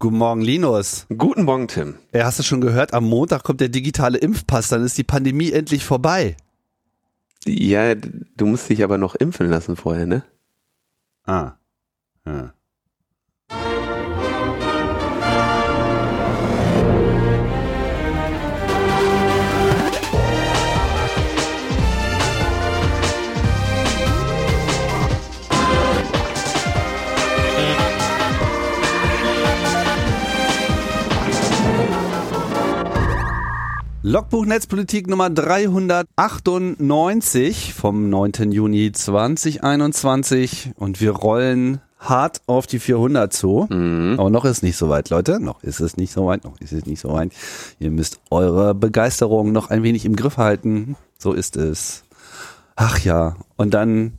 Guten Morgen, Linus. Guten Morgen, Tim. Ja, hast du schon gehört, am Montag kommt der digitale Impfpass, dann ist die Pandemie endlich vorbei. Ja, du musst dich aber noch impfen lassen vorher, ne? Ah. Ja. Logbuch Netzpolitik Nummer 398 vom 9. Juni 2021 und wir rollen hart auf die 400 zu. Mhm. Aber noch ist nicht so weit, Leute. Noch ist es nicht so weit. Noch ist es nicht so weit. Ihr müsst eure Begeisterung noch ein wenig im Griff halten. So ist es. Ach ja. Und dann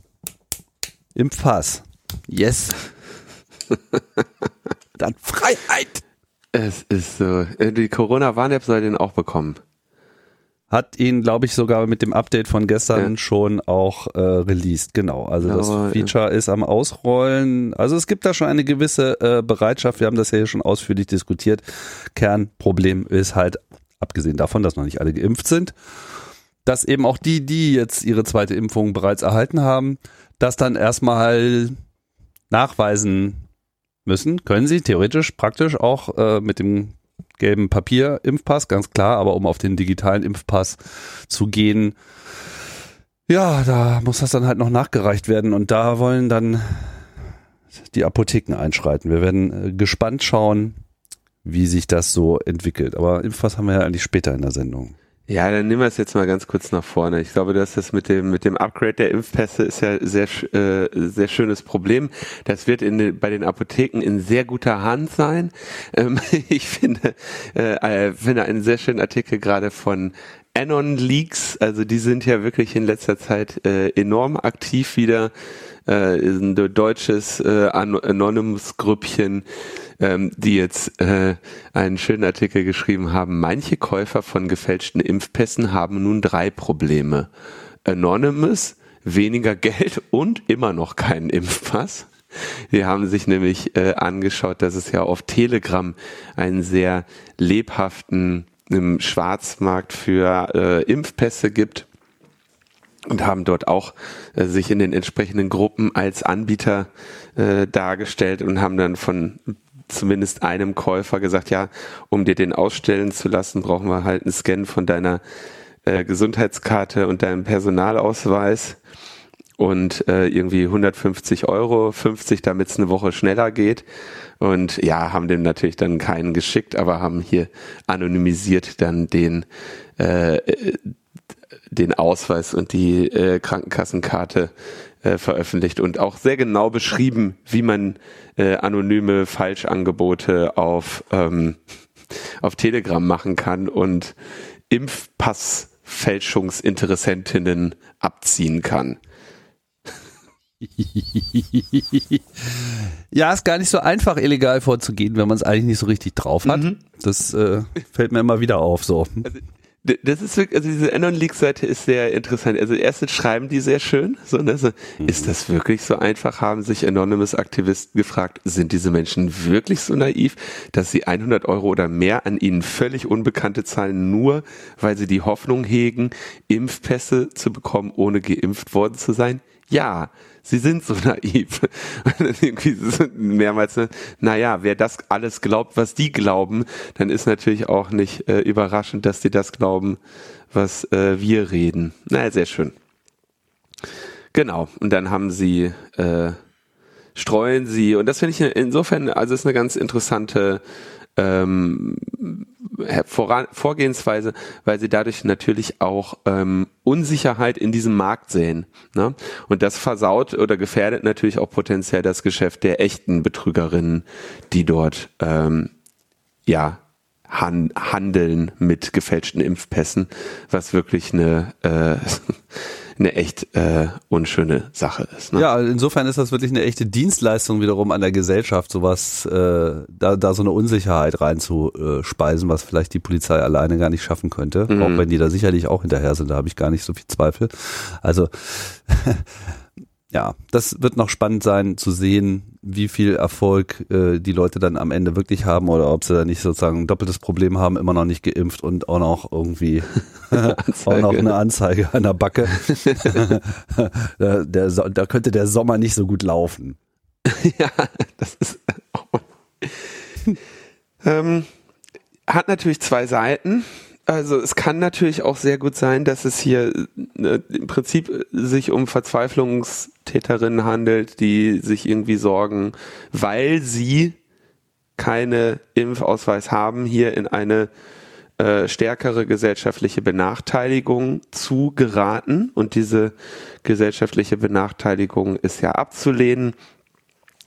im Fass. Yes. dann Freiheit. Es ist so. Äh, die Corona-Warn-App soll den auch bekommen hat ihn, glaube ich, sogar mit dem Update von gestern ja. schon auch äh, released. Genau. Also ja, das Feature ja. ist am Ausrollen. Also es gibt da schon eine gewisse äh, Bereitschaft. Wir haben das ja hier schon ausführlich diskutiert. Kernproblem ist halt, abgesehen davon, dass noch nicht alle geimpft sind, dass eben auch die, die jetzt ihre zweite Impfung bereits erhalten haben, das dann erstmal nachweisen müssen. Können sie theoretisch praktisch auch äh, mit dem gelben Papier-Impfpass, ganz klar, aber um auf den digitalen Impfpass zu gehen, ja, da muss das dann halt noch nachgereicht werden und da wollen dann die Apotheken einschreiten. Wir werden äh, gespannt schauen, wie sich das so entwickelt. Aber Impfpass haben wir ja eigentlich später in der Sendung. Ja, dann nehmen wir es jetzt mal ganz kurz nach vorne. Ich glaube, dass das mit dem mit dem Upgrade der Impfpässe ist ja sehr äh, sehr schönes Problem. Das wird in bei den Apotheken in sehr guter Hand sein. Ähm, ich finde äh, äh, finde einen sehr schönen Artikel gerade von Anon Leaks. Also die sind ja wirklich in letzter Zeit äh, enorm aktiv wieder. Äh, ein deutsches äh, Anonymous Grüppchen ähm, die jetzt äh, einen schönen Artikel geschrieben haben. Manche Käufer von gefälschten Impfpässen haben nun drei Probleme. Anonymous, weniger Geld und immer noch keinen Impfpass. Die haben sich nämlich äh, angeschaut, dass es ja auf Telegram einen sehr lebhaften im Schwarzmarkt für äh, Impfpässe gibt und haben dort auch äh, sich in den entsprechenden Gruppen als Anbieter äh, dargestellt und haben dann von zumindest einem Käufer gesagt, ja, um dir den ausstellen zu lassen, brauchen wir halt einen Scan von deiner äh, Gesundheitskarte und deinem Personalausweis und äh, irgendwie 150 Euro, 50, damit es eine Woche schneller geht. Und ja, haben dem natürlich dann keinen geschickt, aber haben hier anonymisiert dann den äh, den Ausweis und die äh, Krankenkassenkarte äh, veröffentlicht und auch sehr genau beschrieben, wie man äh, anonyme Falschangebote auf, ähm, auf Telegram machen kann und Impfpassfälschungsinteressentinnen abziehen kann. ja, ist gar nicht so einfach, illegal vorzugehen, wenn man es eigentlich nicht so richtig drauf hat. Mhm. Das äh, fällt mir immer wieder auf so. Also das ist wirklich, also diese Anon League Seite ist sehr interessant. Also erstens schreiben die sehr schön, so, ne? so mhm. ist das wirklich so einfach? Haben sich Anonymous Aktivisten gefragt, sind diese Menschen wirklich so naiv, dass sie 100 Euro oder mehr an ihnen völlig Unbekannte zahlen, nur weil sie die Hoffnung hegen, Impfpässe zu bekommen, ohne geimpft worden zu sein? Ja, sie sind so naiv. irgendwie so mehrmals, ne? naja, wer das alles glaubt, was die glauben, dann ist natürlich auch nicht äh, überraschend, dass die das glauben, was äh, wir reden. Naja, sehr schön. Genau. Und dann haben sie, äh, streuen sie, und das finde ich insofern, also ist eine ganz interessante ähm, Vorgehensweise, weil sie dadurch natürlich auch ähm, Unsicherheit in diesem Markt sehen. Ne? Und das versaut oder gefährdet natürlich auch potenziell das Geschäft der echten Betrügerinnen, die dort ähm, ja han handeln mit gefälschten Impfpässen, was wirklich eine äh, eine echt äh, unschöne Sache ist. Ne? Ja, insofern ist das wirklich eine echte Dienstleistung wiederum an der Gesellschaft, sowas, äh, da, da so eine Unsicherheit reinzuspeisen, was vielleicht die Polizei alleine gar nicht schaffen könnte, mhm. auch wenn die da sicherlich auch hinterher sind, da habe ich gar nicht so viel Zweifel. Also ja, das wird noch spannend sein zu sehen, wie viel Erfolg äh, die Leute dann am Ende wirklich haben oder ob sie da nicht sozusagen ein doppeltes Problem haben, immer noch nicht geimpft und auch noch irgendwie auch noch eine Anzeige an der Backe. da, der, da könnte der Sommer nicht so gut laufen. ja, das ist ähm, hat natürlich zwei Seiten. Also es kann natürlich auch sehr gut sein, dass es hier äh, im Prinzip sich um Verzweiflungstäterinnen handelt, die sich irgendwie sorgen, weil sie keine Impfausweis haben, hier in eine äh, stärkere gesellschaftliche Benachteiligung zu geraten. Und diese gesellschaftliche Benachteiligung ist ja abzulehnen.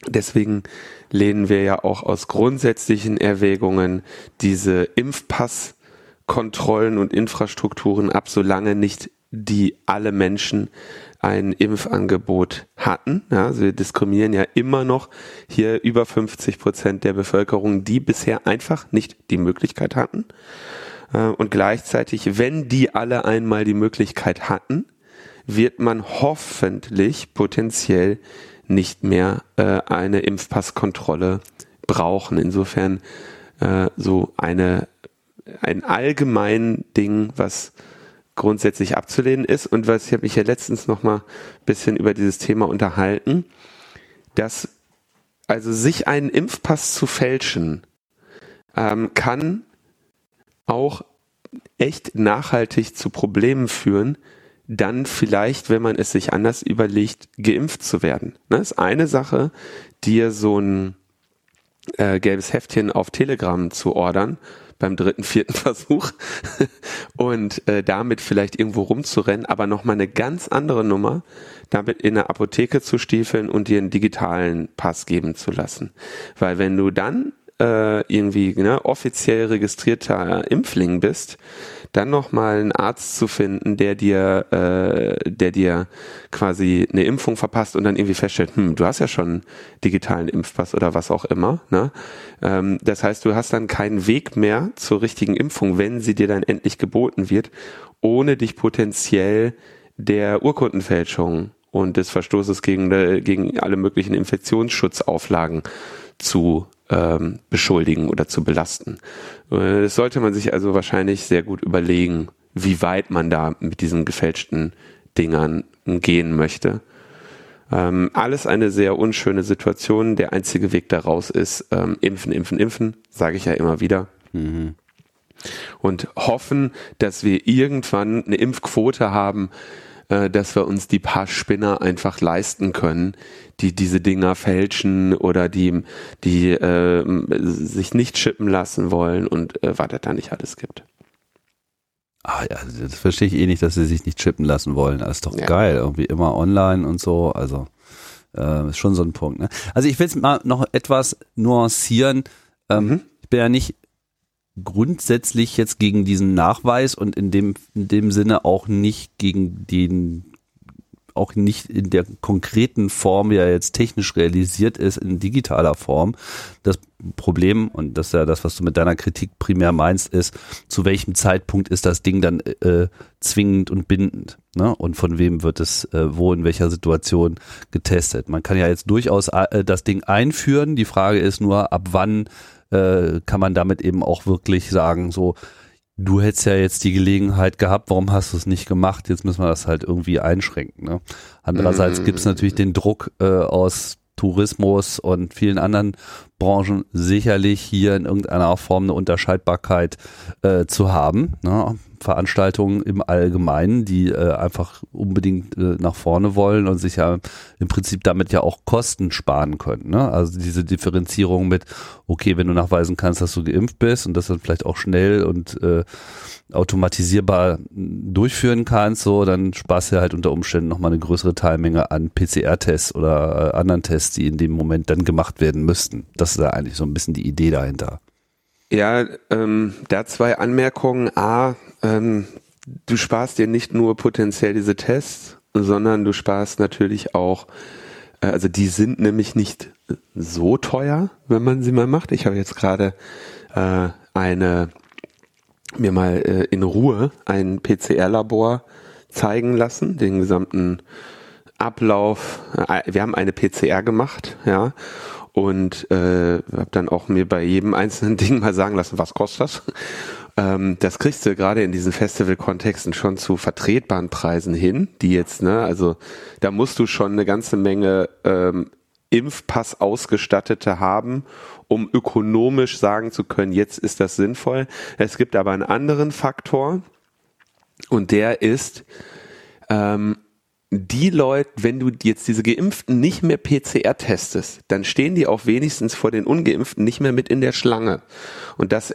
Deswegen lehnen wir ja auch aus grundsätzlichen Erwägungen diese Impfpass Kontrollen und Infrastrukturen ab, solange nicht die alle Menschen ein Impfangebot hatten. Ja, also wir diskriminieren ja immer noch hier über 50 Prozent der Bevölkerung, die bisher einfach nicht die Möglichkeit hatten. Äh, und gleichzeitig, wenn die alle einmal die Möglichkeit hatten, wird man hoffentlich potenziell nicht mehr äh, eine Impfpasskontrolle brauchen. Insofern äh, so eine ein allgemein Ding, was grundsätzlich abzulehnen ist und was ich habe mich ja letztens noch mal ein bisschen über dieses Thema unterhalten, dass also sich einen Impfpass zu fälschen ähm, kann auch echt nachhaltig zu Problemen führen, dann vielleicht, wenn man es sich anders überlegt, geimpft zu werden. Das ne, ist eine Sache, dir so ein äh, gelbes Heftchen auf Telegram zu ordern beim dritten, vierten Versuch und äh, damit vielleicht irgendwo rumzurennen, aber nochmal eine ganz andere Nummer, damit in der Apotheke zu stiefeln und dir einen digitalen Pass geben zu lassen. Weil wenn du dann äh, irgendwie ne, offiziell registrierter Impfling bist, dann nochmal einen Arzt zu finden, der dir, äh, der dir quasi eine Impfung verpasst und dann irgendwie feststellt, hm, du hast ja schon digitalen Impfpass oder was auch immer. Ne? Ähm, das heißt, du hast dann keinen Weg mehr zur richtigen Impfung, wenn sie dir dann endlich geboten wird, ohne dich potenziell der Urkundenfälschung und des Verstoßes gegen, gegen alle möglichen Infektionsschutzauflagen zu ähm, beschuldigen oder zu belasten. Äh, das sollte man sich also wahrscheinlich sehr gut überlegen, wie weit man da mit diesen gefälschten Dingern gehen möchte. Ähm, alles eine sehr unschöne Situation. Der einzige Weg daraus ist ähm, impfen, impfen, impfen, sage ich ja immer wieder. Mhm. Und hoffen, dass wir irgendwann eine Impfquote haben, äh, dass wir uns die paar Spinner einfach leisten können, die diese Dinger fälschen oder die, die äh, sich nicht chippen lassen wollen und äh, was da nicht alles gibt. Ah ja, das verstehe ich eh nicht, dass sie sich nicht chippen lassen wollen. Das ist doch ja. geil, irgendwie immer online und so. Also äh, ist schon so ein Punkt. Ne? Also ich will es mal noch etwas nuancieren. Ähm, mhm. Ich bin ja nicht grundsätzlich jetzt gegen diesen Nachweis und in dem, in dem Sinne auch nicht gegen den, auch nicht in der konkreten Form, wie er jetzt technisch realisiert ist, in digitaler Form. Das Problem, und das ist ja das, was du mit deiner Kritik primär meinst, ist, zu welchem Zeitpunkt ist das Ding dann äh, zwingend und bindend? Ne? Und von wem wird es äh, wo in welcher Situation getestet? Man kann ja jetzt durchaus äh, das Ding einführen. Die Frage ist nur, ab wann äh, kann man damit eben auch wirklich sagen, so, du hättest ja jetzt die Gelegenheit gehabt, warum hast du es nicht gemacht? Jetzt müssen wir das halt irgendwie einschränken. Ne? Andererseits mhm. gibt es natürlich den Druck äh, aus Tourismus und vielen anderen Branchen sicherlich hier in irgendeiner Form eine Unterscheidbarkeit äh, zu haben. Ne? Veranstaltungen im Allgemeinen, die äh, einfach unbedingt äh, nach vorne wollen und sich ja im Prinzip damit ja auch Kosten sparen können. Ne? Also diese Differenzierung mit, okay, wenn du nachweisen kannst, dass du geimpft bist und das dann vielleicht auch schnell und äh, automatisierbar durchführen kannst, so, dann sparst du halt unter Umständen nochmal eine größere Teilmenge an PCR-Tests oder äh, anderen Tests, die in dem Moment dann gemacht werden müssten. Das ist ja eigentlich so ein bisschen die Idee dahinter. Ja, ähm, da zwei Anmerkungen. A, ähm, du sparst dir nicht nur potenziell diese Tests, sondern du sparst natürlich auch, äh, also die sind nämlich nicht so teuer, wenn man sie mal macht. Ich habe jetzt gerade äh, eine mir mal äh, in Ruhe ein PCR-Labor zeigen lassen, den gesamten Ablauf, äh, wir haben eine PCR gemacht, ja, und äh, habe dann auch mir bei jedem einzelnen Ding mal sagen lassen, was kostet das? Ähm, das kriegst du gerade in diesen Festival-Kontexten schon zu vertretbaren Preisen hin, die jetzt, ne, also da musst du schon eine ganze Menge ähm, Impfpass ausgestattete haben, um ökonomisch sagen zu können, jetzt ist das sinnvoll. Es gibt aber einen anderen Faktor und der ist, ähm, die Leute, wenn du jetzt diese Geimpften nicht mehr PCR testest, dann stehen die auch wenigstens vor den Ungeimpften nicht mehr mit in der Schlange. Und das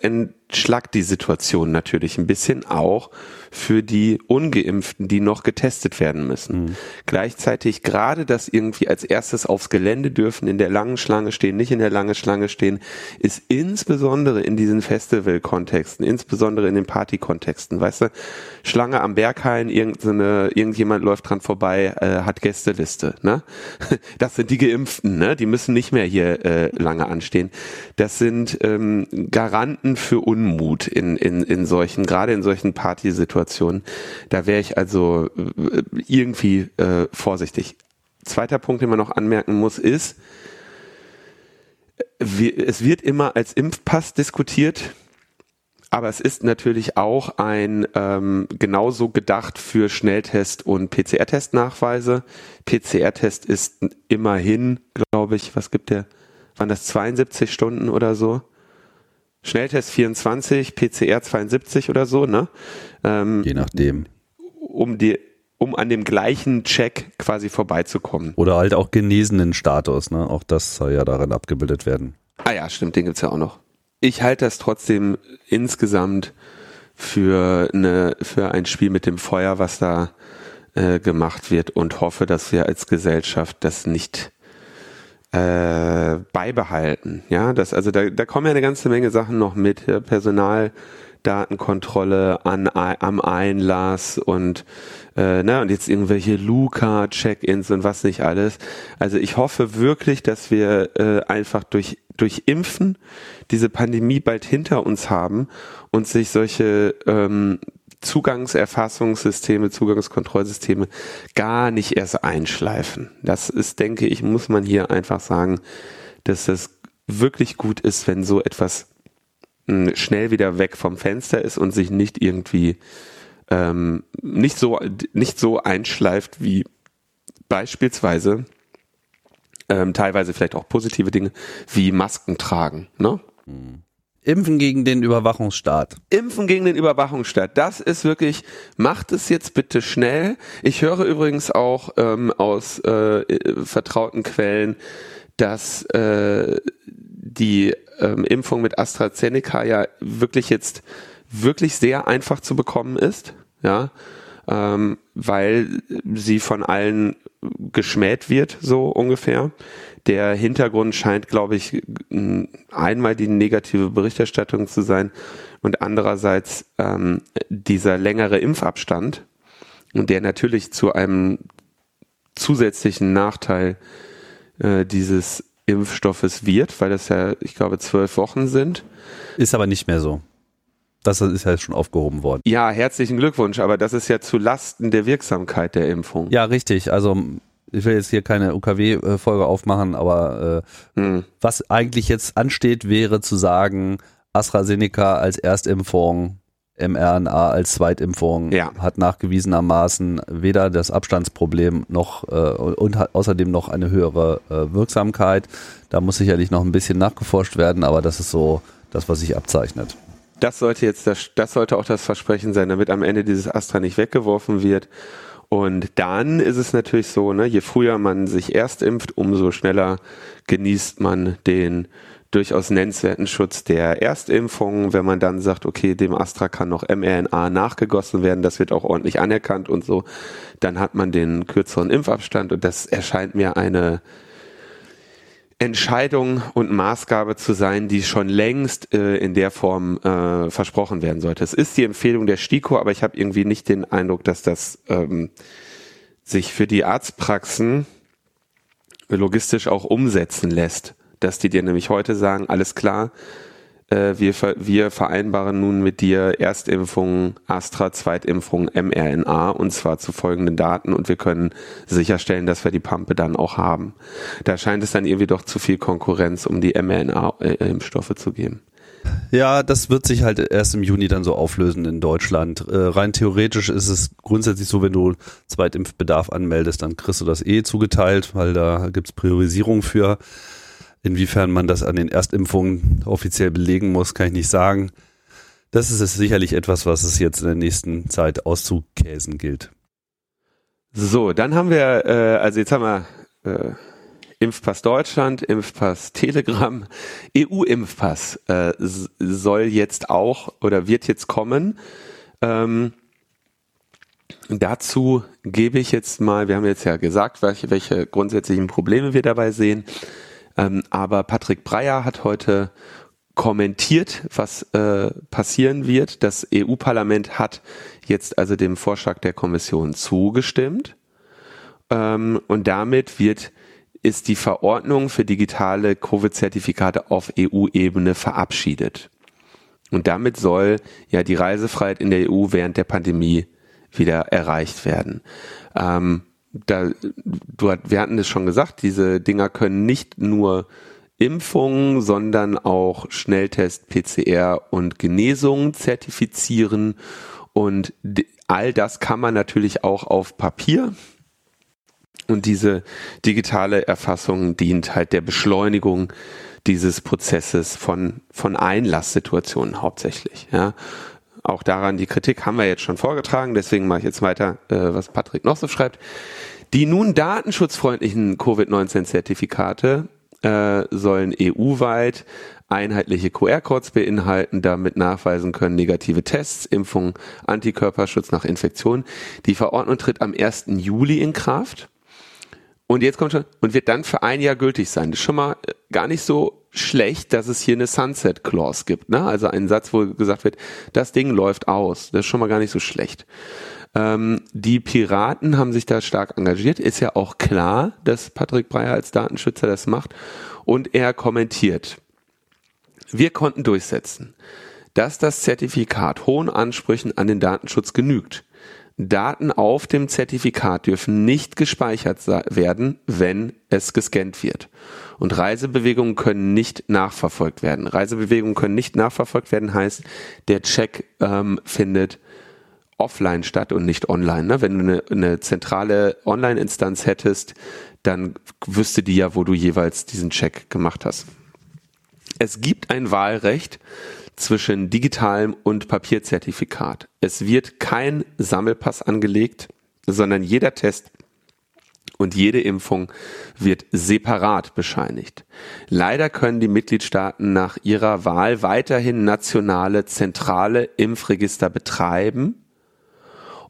entschlackt die Situation natürlich ein bisschen auch für die Ungeimpften, die noch getestet werden müssen. Mhm. Gleichzeitig gerade das irgendwie als erstes aufs Gelände dürfen, in der langen Schlange stehen, nicht in der langen Schlange stehen, ist insbesondere in diesen Festival-Kontexten, insbesondere in den Party-Kontexten, weißt du, Schlange am Berghain, irgendeine, irgendjemand läuft dran vorbei, äh, hat Gästeliste, ne? Das sind die Geimpften, ne? Die müssen nicht mehr hier äh, lange anstehen. Das sind ähm, Garanten für Unmut in, in, in solchen, gerade in solchen Partysituationen. Da wäre ich also äh, irgendwie äh, vorsichtig. Zweiter Punkt, den man noch anmerken muss, ist, es wird immer als Impfpass diskutiert, aber es ist natürlich auch ein ähm, genauso gedacht für Schnelltest und PCR-Testnachweise. PCR-Test ist immerhin, glaube ich, was gibt der? Waren das 72 Stunden oder so? Schnelltest 24, PCR 72 oder so, ne? Ähm, Je nachdem. Um die, um an dem gleichen Check quasi vorbeizukommen. Oder halt auch genesenen Status, ne? Auch das soll ja darin abgebildet werden. Ah ja, stimmt, den gibt's ja auch noch. Ich halte das trotzdem insgesamt für eine, für ein Spiel mit dem Feuer, was da äh, gemacht wird und hoffe, dass wir als Gesellschaft das nicht äh, beibehalten. Ja, das, also da, da kommen ja eine ganze Menge Sachen noch mit. Personaldatenkontrolle an, am Einlass und äh, ne, und jetzt irgendwelche Luca-Check-ins und was nicht alles. Also ich hoffe wirklich, dass wir äh, einfach durch durch Impfen diese Pandemie bald hinter uns haben und sich solche ähm, Zugangserfassungssysteme, Zugangskontrollsysteme gar nicht erst einschleifen. Das ist, denke ich, muss man hier einfach sagen, dass das wirklich gut ist, wenn so etwas hm, schnell wieder weg vom Fenster ist und sich nicht irgendwie ähm, nicht so nicht so einschleift wie beispielsweise ähm, teilweise vielleicht auch positive Dinge wie Masken tragen. Ne? Mhm. Impfen gegen den Überwachungsstaat. Impfen gegen den Überwachungsstaat. Das ist wirklich, macht es jetzt bitte schnell. Ich höre übrigens auch ähm, aus äh, vertrauten Quellen, dass äh, die ähm, Impfung mit AstraZeneca ja wirklich jetzt wirklich sehr einfach zu bekommen ist. Ja, ähm, weil sie von allen geschmäht wird, so ungefähr. Der Hintergrund scheint, glaube ich, einmal die negative Berichterstattung zu sein und andererseits ähm, dieser längere Impfabstand und der natürlich zu einem zusätzlichen Nachteil äh, dieses Impfstoffes wird, weil das ja, ich glaube, zwölf Wochen sind. Ist aber nicht mehr so. Das ist ja schon aufgehoben worden. Ja, herzlichen Glückwunsch, aber das ist ja zu Lasten der Wirksamkeit der Impfung. Ja, richtig. Also ich will jetzt hier keine UKW-Folge aufmachen, aber äh, hm. was eigentlich jetzt ansteht, wäre zu sagen, AstraZeneca als Erstimpfung, mRNA als Zweitimpfung ja. hat nachgewiesenermaßen weder das Abstandsproblem noch äh, und hat außerdem noch eine höhere äh, Wirksamkeit. Da muss sicherlich noch ein bisschen nachgeforscht werden, aber das ist so das, was sich abzeichnet das sollte jetzt das, das sollte auch das Versprechen sein, damit am Ende dieses Astra nicht weggeworfen wird. Und dann ist es natürlich so, ne, je früher man sich erst impft, umso schneller genießt man den durchaus nennenswerten Schutz der Erstimpfung. Wenn man dann sagt, okay, dem Astra kann noch mRNA nachgegossen werden, das wird auch ordentlich anerkannt und so, dann hat man den kürzeren Impfabstand und das erscheint mir eine Entscheidung und Maßgabe zu sein, die schon längst äh, in der Form äh, versprochen werden sollte. Es ist die Empfehlung der STIKO, aber ich habe irgendwie nicht den Eindruck, dass das ähm, sich für die Arztpraxen logistisch auch umsetzen lässt. Dass die dir nämlich heute sagen, alles klar, wir, wir vereinbaren nun mit dir Erstimpfung Astra, Zweitimpfung mRNA und zwar zu folgenden Daten und wir können sicherstellen, dass wir die Pampe dann auch haben. Da scheint es dann irgendwie doch zu viel Konkurrenz, um die mRNA-Impfstoffe zu geben. Ja, das wird sich halt erst im Juni dann so auflösen in Deutschland. Äh, rein theoretisch ist es grundsätzlich so, wenn du Zweitimpfbedarf anmeldest, dann kriegst du das eh zugeteilt, weil da gibt's Priorisierung für. Inwiefern man das an den Erstimpfungen offiziell belegen muss, kann ich nicht sagen. Das ist es sicherlich etwas, was es jetzt in der nächsten Zeit auszukäsen gilt. So, dann haben wir, äh, also jetzt haben wir äh, Impfpass Deutschland, Impfpass Telegram, EU-Impfpass äh, soll jetzt auch oder wird jetzt kommen. Ähm, dazu gebe ich jetzt mal, wir haben jetzt ja gesagt, welche, welche grundsätzlichen Probleme wir dabei sehen. Ähm, aber Patrick Breyer hat heute kommentiert, was äh, passieren wird. Das EU-Parlament hat jetzt also dem Vorschlag der Kommission zugestimmt. Ähm, und damit wird ist die Verordnung für digitale Covid-Zertifikate auf EU-Ebene verabschiedet. Und damit soll ja die Reisefreiheit in der EU während der Pandemie wieder erreicht werden. Ähm, da, du, wir hatten es schon gesagt, diese Dinger können nicht nur Impfungen, sondern auch Schnelltest, PCR und Genesung zertifizieren. Und all das kann man natürlich auch auf Papier. Und diese digitale Erfassung dient halt der Beschleunigung dieses Prozesses von, von Einlasssituationen hauptsächlich. Ja. Auch daran, die Kritik haben wir jetzt schon vorgetragen, deswegen mache ich jetzt weiter, äh, was Patrick noch so schreibt. Die nun datenschutzfreundlichen Covid-19-Zertifikate äh, sollen EU-weit einheitliche QR-Codes beinhalten, damit nachweisen können negative Tests, Impfung, Antikörperschutz nach Infektion. Die Verordnung tritt am 1. Juli in Kraft. Und jetzt kommt schon, und wird dann für ein Jahr gültig sein. Das ist schon mal äh, gar nicht so schlecht, dass es hier eine Sunset Clause gibt. Ne? Also einen Satz, wo gesagt wird, das Ding läuft aus. Das ist schon mal gar nicht so schlecht. Ähm, die Piraten haben sich da stark engagiert. Ist ja auch klar, dass Patrick Breyer als Datenschützer das macht. Und er kommentiert. Wir konnten durchsetzen, dass das Zertifikat hohen Ansprüchen an den Datenschutz genügt. Daten auf dem Zertifikat dürfen nicht gespeichert werden, wenn es gescannt wird. Und Reisebewegungen können nicht nachverfolgt werden. Reisebewegungen können nicht nachverfolgt werden heißt, der Check ähm, findet offline statt und nicht online. Ne? Wenn du eine, eine zentrale Online-Instanz hättest, dann wüsste die ja, wo du jeweils diesen Check gemacht hast. Es gibt ein Wahlrecht zwischen digitalem und Papierzertifikat. Es wird kein Sammelpass angelegt, sondern jeder Test und jede Impfung wird separat bescheinigt. Leider können die Mitgliedstaaten nach ihrer Wahl weiterhin nationale zentrale Impfregister betreiben,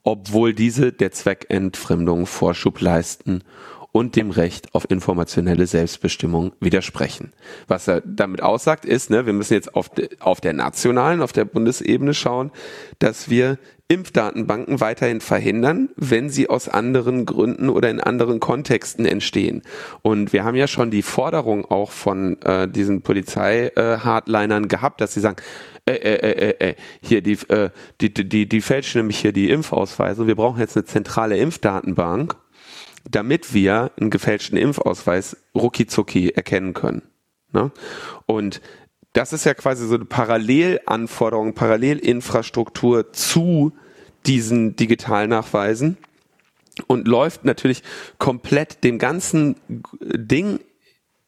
obwohl diese der Zweckentfremdung Vorschub leisten und dem Recht auf informationelle Selbstbestimmung widersprechen. Was er damit aussagt, ist, ne, wir müssen jetzt auf, de, auf der nationalen, auf der Bundesebene schauen, dass wir Impfdatenbanken weiterhin verhindern, wenn sie aus anderen Gründen oder in anderen Kontexten entstehen. Und wir haben ja schon die Forderung auch von äh, diesen Polizei-Hardlinern äh, gehabt, dass sie sagen, äh, äh, äh, äh, äh hier die, äh, die, die, die fälschen nämlich hier die Impfausweise. Wir brauchen jetzt eine zentrale Impfdatenbank damit wir einen gefälschten Impfausweis rucki erkennen können. Ne? Und das ist ja quasi so eine Parallelanforderung, Parallelinfrastruktur zu diesen Digitalnachweisen und läuft natürlich komplett dem ganzen Ding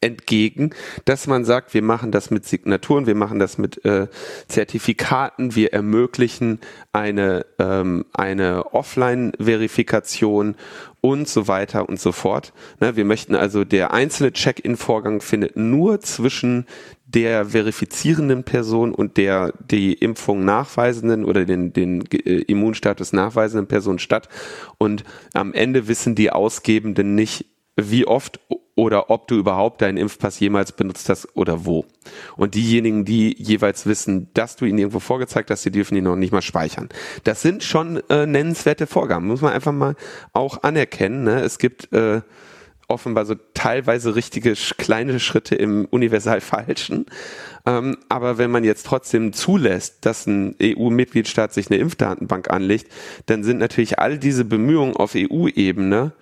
entgegen, dass man sagt, wir machen das mit Signaturen, wir machen das mit äh, Zertifikaten, wir ermöglichen eine, ähm, eine Offline-Verifikation und so weiter und so fort. Ne, wir möchten also, der einzelne Check-in-Vorgang findet nur zwischen der verifizierenden Person und der die Impfung nachweisenden oder den, den äh, Immunstatus nachweisenden Person statt. Und am Ende wissen die Ausgebenden nicht, wie oft oder ob du überhaupt deinen Impfpass jemals benutzt hast oder wo. Und diejenigen, die jeweils wissen, dass du ihn irgendwo vorgezeigt hast, die dürfen ihn noch nicht mal speichern. Das sind schon äh, nennenswerte Vorgaben, muss man einfach mal auch anerkennen. Ne? Es gibt äh, offenbar so teilweise richtige kleine Schritte im universal falschen. Ähm, aber wenn man jetzt trotzdem zulässt, dass ein EU-Mitgliedstaat sich eine Impfdatenbank anlegt, dann sind natürlich all diese Bemühungen auf EU-Ebene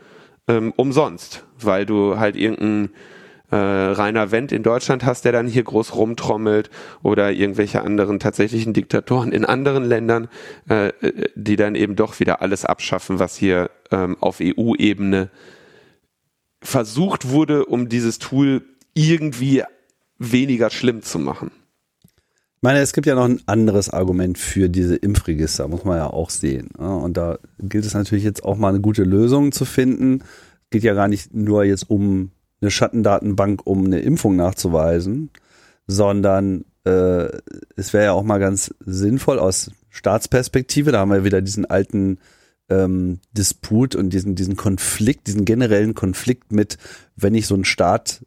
ähm, umsonst, weil du halt irgendein äh, Rainer Wendt in Deutschland hast, der dann hier groß rumtrommelt oder irgendwelche anderen tatsächlichen Diktatoren in anderen Ländern, äh, die dann eben doch wieder alles abschaffen, was hier ähm, auf EU-Ebene versucht wurde, um dieses Tool irgendwie weniger schlimm zu machen. Ich meine, es gibt ja noch ein anderes Argument für diese Impfregister, muss man ja auch sehen. Und da gilt es natürlich jetzt auch mal eine gute Lösung zu finden. Geht ja gar nicht nur jetzt um eine Schattendatenbank, um eine Impfung nachzuweisen, sondern äh, es wäre ja auch mal ganz sinnvoll aus Staatsperspektive, da haben wir wieder diesen alten ähm, Disput und diesen, diesen Konflikt, diesen generellen Konflikt mit, wenn ich so einen Staat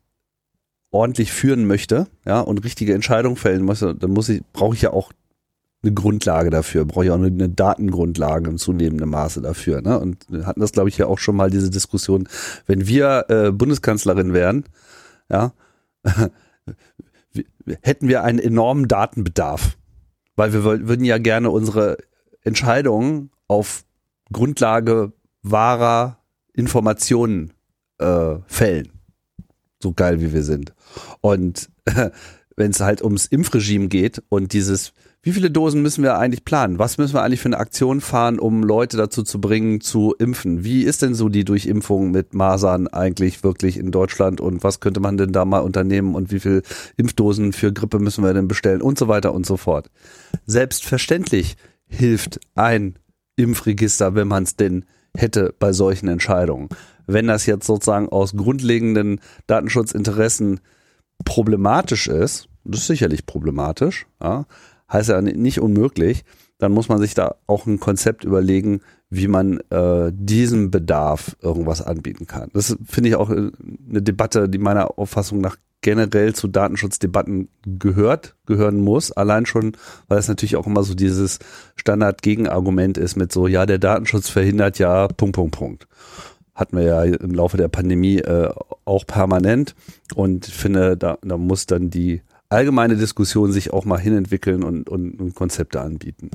ordentlich führen möchte, ja, und richtige Entscheidungen fällen muss, dann muss ich, brauche ich ja auch eine Grundlage dafür, brauche ich auch eine, Datengrundlage im zunehmenden Maße dafür. Ne? Und wir hatten das, glaube ich, ja auch schon mal diese Diskussion, wenn wir äh, Bundeskanzlerin wären, ja, hätten wir einen enormen Datenbedarf, weil wir würden ja gerne unsere Entscheidungen auf Grundlage wahrer Informationen äh, fällen. So geil wie wir sind. Und wenn es halt ums Impfregime geht und dieses wie viele Dosen müssen wir eigentlich planen? Was müssen wir eigentlich für eine Aktion fahren, um Leute dazu zu bringen, zu impfen? Wie ist denn so die Durchimpfung mit Masern eigentlich wirklich in Deutschland und was könnte man denn da mal unternehmen und wie viele Impfdosen für Grippe müssen wir denn bestellen und so weiter und so fort? Selbstverständlich hilft ein Impfregister, wenn man es denn hätte bei solchen Entscheidungen. Wenn das jetzt sozusagen aus grundlegenden Datenschutzinteressen problematisch ist, das ist sicherlich problematisch, ja, heißt ja nicht unmöglich, dann muss man sich da auch ein Konzept überlegen, wie man äh, diesem Bedarf irgendwas anbieten kann. Das finde ich auch äh, eine Debatte, die meiner Auffassung nach generell zu Datenschutzdebatten gehört, gehören muss. Allein schon, weil es natürlich auch immer so dieses Standard-Gegenargument ist mit so, ja, der Datenschutz verhindert ja, Punkt, Punkt, Punkt. Hatten wir ja im Laufe der Pandemie äh, auch permanent. Und ich finde, da, da muss dann die allgemeine Diskussion sich auch mal hinentwickeln und, und, und Konzepte anbieten.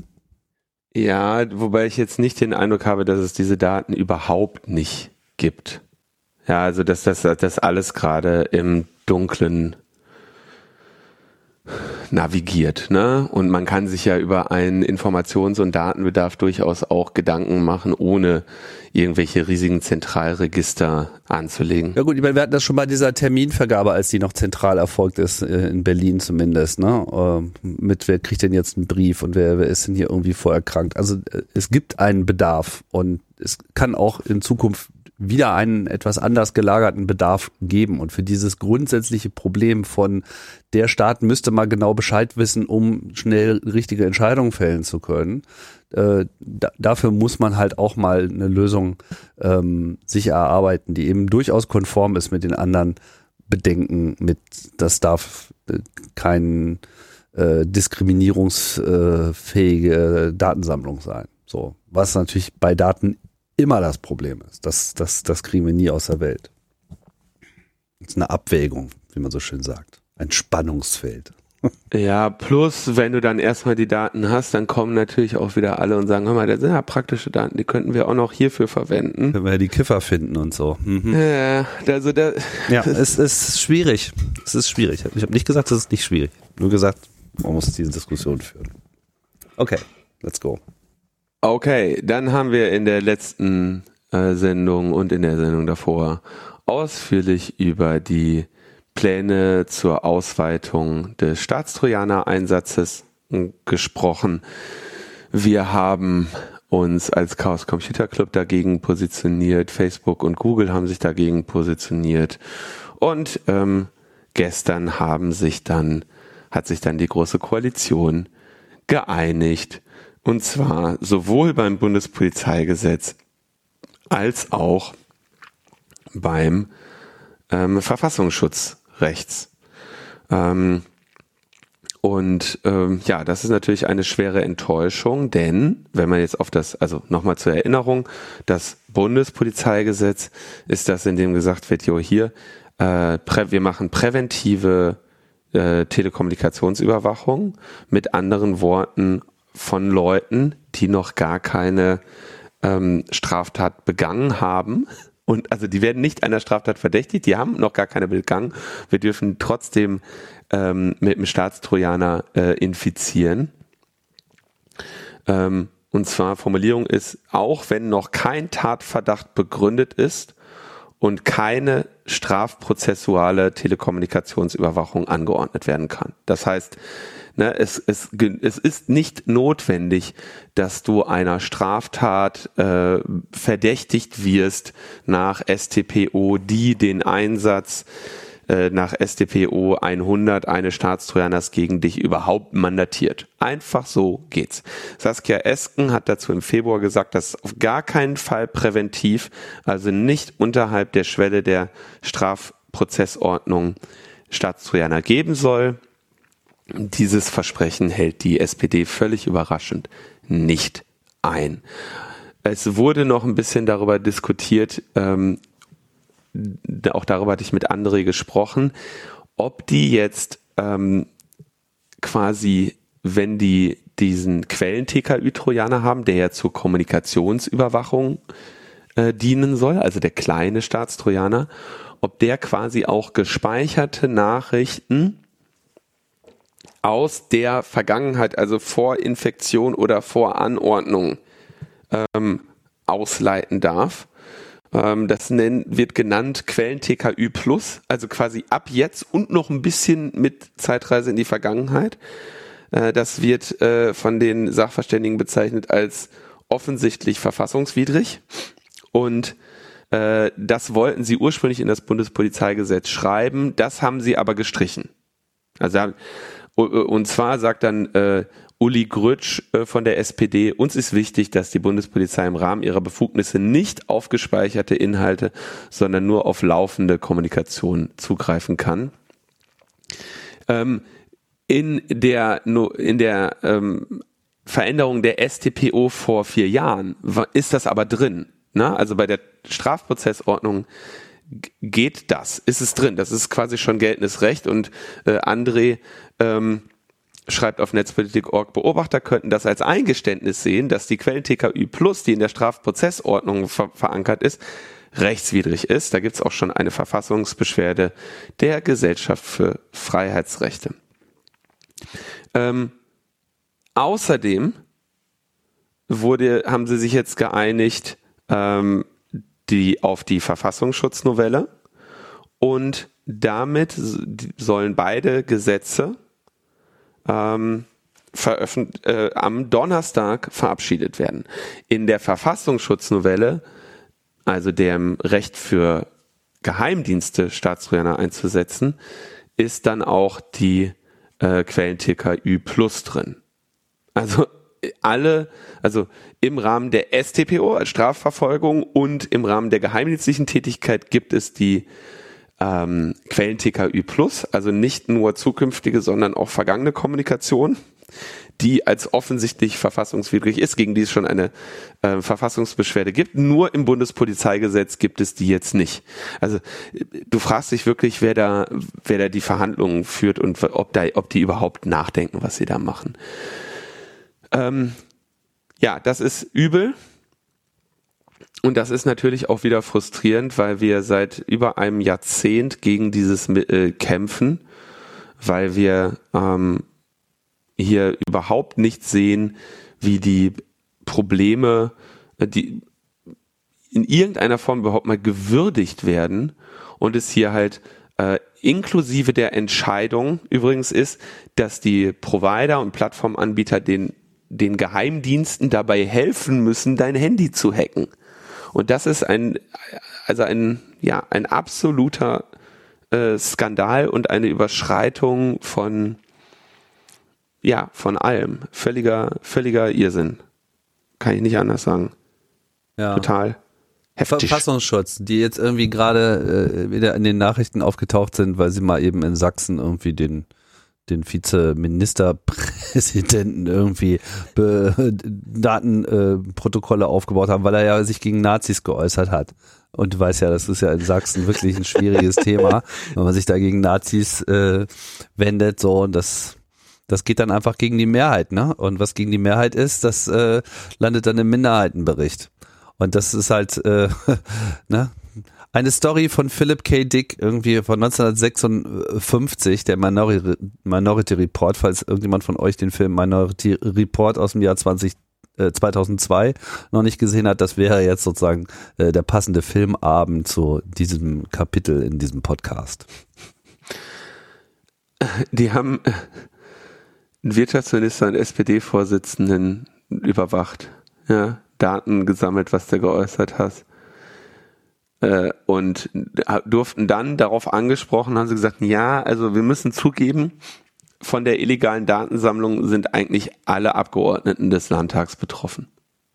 Ja, wobei ich jetzt nicht den Eindruck habe, dass es diese Daten überhaupt nicht gibt. Ja, also dass das, das alles gerade im Dunklen navigiert. Ne? Und man kann sich ja über einen Informations- und Datenbedarf durchaus auch Gedanken machen, ohne irgendwelche riesigen Zentralregister anzulegen. Ja gut, ich meine, wir hatten das schon bei dieser Terminvergabe, als die noch zentral erfolgt ist, äh, in Berlin zumindest, ne? Ähm, mit wer kriegt denn jetzt einen Brief und wer, wer ist denn hier irgendwie vorerkrankt? Also äh, es gibt einen Bedarf und es kann auch in Zukunft wieder einen etwas anders gelagerten Bedarf geben. Und für dieses grundsätzliche Problem von der Staat müsste mal genau Bescheid wissen, um schnell richtige Entscheidungen fällen zu können, äh, da, dafür muss man halt auch mal eine Lösung ähm, sich erarbeiten, die eben durchaus konform ist mit den anderen Bedenken, mit das darf äh, kein äh, diskriminierungsfähige Datensammlung sein. So, was natürlich bei Daten immer das Problem ist. Das, das, das kriegen wir nie aus der Welt. Das ist eine Abwägung, wie man so schön sagt. Ein Spannungsfeld. Ja, plus, wenn du dann erstmal die Daten hast, dann kommen natürlich auch wieder alle und sagen, hör mal, das sind ja praktische Daten, die könnten wir auch noch hierfür verwenden. Können wir ja die Kiffer finden und so. Mhm. Ja, also da, ja es ist schwierig. Es ist schwierig. Ich habe nicht gesagt, es ist nicht schwierig. Nur gesagt, man muss diese Diskussion führen. Okay, let's go. Okay, dann haben wir in der letzten äh, Sendung und in der Sendung davor ausführlich über die Pläne zur Ausweitung des Staatstrojaner-Einsatzes gesprochen. Wir haben uns als Chaos Computer Club dagegen positioniert. Facebook und Google haben sich dagegen positioniert. Und ähm, gestern haben sich dann, hat sich dann die große Koalition geeinigt. Und zwar sowohl beim Bundespolizeigesetz als auch beim ähm, Verfassungsschutz rechts. Ähm, und ähm, ja, das ist natürlich eine schwere Enttäuschung, denn wenn man jetzt auf das, also nochmal zur Erinnerung, das Bundespolizeigesetz ist das, in dem gesagt wird, jo, hier, äh, wir machen präventive äh, Telekommunikationsüberwachung, mit anderen Worten von Leuten, die noch gar keine ähm, Straftat begangen haben. Und also die werden nicht einer Straftat verdächtigt, die haben noch gar keine begangen. Wir dürfen trotzdem ähm, mit dem Staatstrojaner äh, infizieren. Ähm, und zwar Formulierung ist, auch wenn noch kein Tatverdacht begründet ist und keine strafprozessuale Telekommunikationsüberwachung angeordnet werden kann. Das heißt, ne, es, es, es ist nicht notwendig, dass du einer Straftat äh, verdächtigt wirst nach STPO, die den Einsatz äh, nach StPO 100 eine Staatstrojaners gegen dich überhaupt mandatiert. Einfach so geht's. Saskia Esken hat dazu im Februar gesagt, dass auf gar keinen Fall präventiv, also nicht unterhalb der Schwelle der Strafprozessordnung Staatstrojaner geben soll. Dieses Versprechen hält die SPD völlig überraschend nicht ein. Es wurde noch ein bisschen darüber diskutiert, ähm, auch darüber hatte ich mit André gesprochen, ob die jetzt ähm, quasi, wenn die diesen Quellen-TKÜ-Trojaner haben, der ja zur Kommunikationsüberwachung äh, dienen soll, also der kleine Staatstrojaner, ob der quasi auch gespeicherte Nachrichten aus der Vergangenheit, also vor Infektion oder vor Anordnung, ähm, ausleiten darf. Ähm, das wird genannt Quellen TKÜ Plus, also quasi ab jetzt und noch ein bisschen mit Zeitreise in die Vergangenheit. Äh, das wird äh, von den Sachverständigen bezeichnet als offensichtlich verfassungswidrig und äh, das wollten sie ursprünglich in das Bundespolizeigesetz schreiben, das haben sie aber gestrichen. Also und zwar sagt dann Uli Grütsch äh, von der SPD, uns ist wichtig, dass die Bundespolizei im Rahmen ihrer Befugnisse nicht auf gespeicherte Inhalte, sondern nur auf laufende Kommunikation zugreifen kann. Ähm, in der, in der ähm, Veränderung der STPO vor vier Jahren ist das aber drin. Ne? Also bei der Strafprozessordnung geht das, ist es drin. Das ist quasi schon geltendes Recht und äh, André ähm, schreibt auf Netzpolitik.org, Beobachter könnten das als Eingeständnis sehen, dass die Quellen TKÜ Plus, die in der Strafprozessordnung ver verankert ist, rechtswidrig ist. Da gibt's auch schon eine Verfassungsbeschwerde der Gesellschaft für Freiheitsrechte. Ähm, außerdem wurde, haben sie sich jetzt geeinigt, ähm, die auf die Verfassungsschutznovelle und damit sollen beide Gesetze ähm, äh, am Donnerstag verabschiedet werden. In der Verfassungsschutznovelle, also dem Recht für Geheimdienste Staatstrojaner einzusetzen, ist dann auch die äh, Quellen TKÜ Plus drin. Also alle, also im Rahmen der STPO als Strafverfolgung und im Rahmen der geheimdienstlichen Tätigkeit gibt es die ähm, Quellen TKÜ Plus, also nicht nur zukünftige, sondern auch vergangene Kommunikation, die als offensichtlich verfassungswidrig ist, gegen die es schon eine äh, Verfassungsbeschwerde gibt. Nur im Bundespolizeigesetz gibt es die jetzt nicht. Also du fragst dich wirklich, wer da, wer da die Verhandlungen führt und ob da, ob die überhaupt nachdenken, was sie da machen. Ähm, ja, das ist übel. Und das ist natürlich auch wieder frustrierend, weil wir seit über einem Jahrzehnt gegen dieses äh, kämpfen, weil wir ähm, hier überhaupt nicht sehen, wie die Probleme, äh, die in irgendeiner Form überhaupt mal gewürdigt werden und es hier halt äh, inklusive der Entscheidung übrigens ist, dass die Provider und Plattformanbieter den, den Geheimdiensten dabei helfen müssen, dein Handy zu hacken. Und das ist ein, also ein, ja, ein absoluter äh, Skandal und eine Überschreitung von, ja, von allem. Völliger, völliger Irrsinn. Kann ich nicht anders sagen. Ja. Total. Heftig. Verfassungsschutz, die jetzt irgendwie gerade äh, wieder in den Nachrichten aufgetaucht sind, weil sie mal eben in Sachsen irgendwie den den Vizeministerpräsidenten irgendwie Datenprotokolle äh, aufgebaut haben, weil er ja sich gegen Nazis geäußert hat. Und du weißt ja, das ist ja in Sachsen wirklich ein schwieriges Thema, wenn man sich da gegen Nazis äh, wendet, so und das das geht dann einfach gegen die Mehrheit, ne? Und was gegen die Mehrheit ist, das äh, landet dann im Minderheitenbericht. Und das ist halt, äh, ne? Eine Story von Philip K. Dick, irgendwie von 1956, der Minority, Report, falls irgendjemand von euch den Film Minority Report aus dem Jahr 20, äh, 2002 noch nicht gesehen hat, das wäre jetzt sozusagen äh, der passende Filmabend zu diesem Kapitel in diesem Podcast. Die haben einen Wirtschaftsminister und SPD-Vorsitzenden überwacht, ja, Daten gesammelt, was der geäußert hat und durften dann darauf angesprochen, haben sie gesagt, ja, also wir müssen zugeben, von der illegalen Datensammlung sind eigentlich alle Abgeordneten des Landtags betroffen.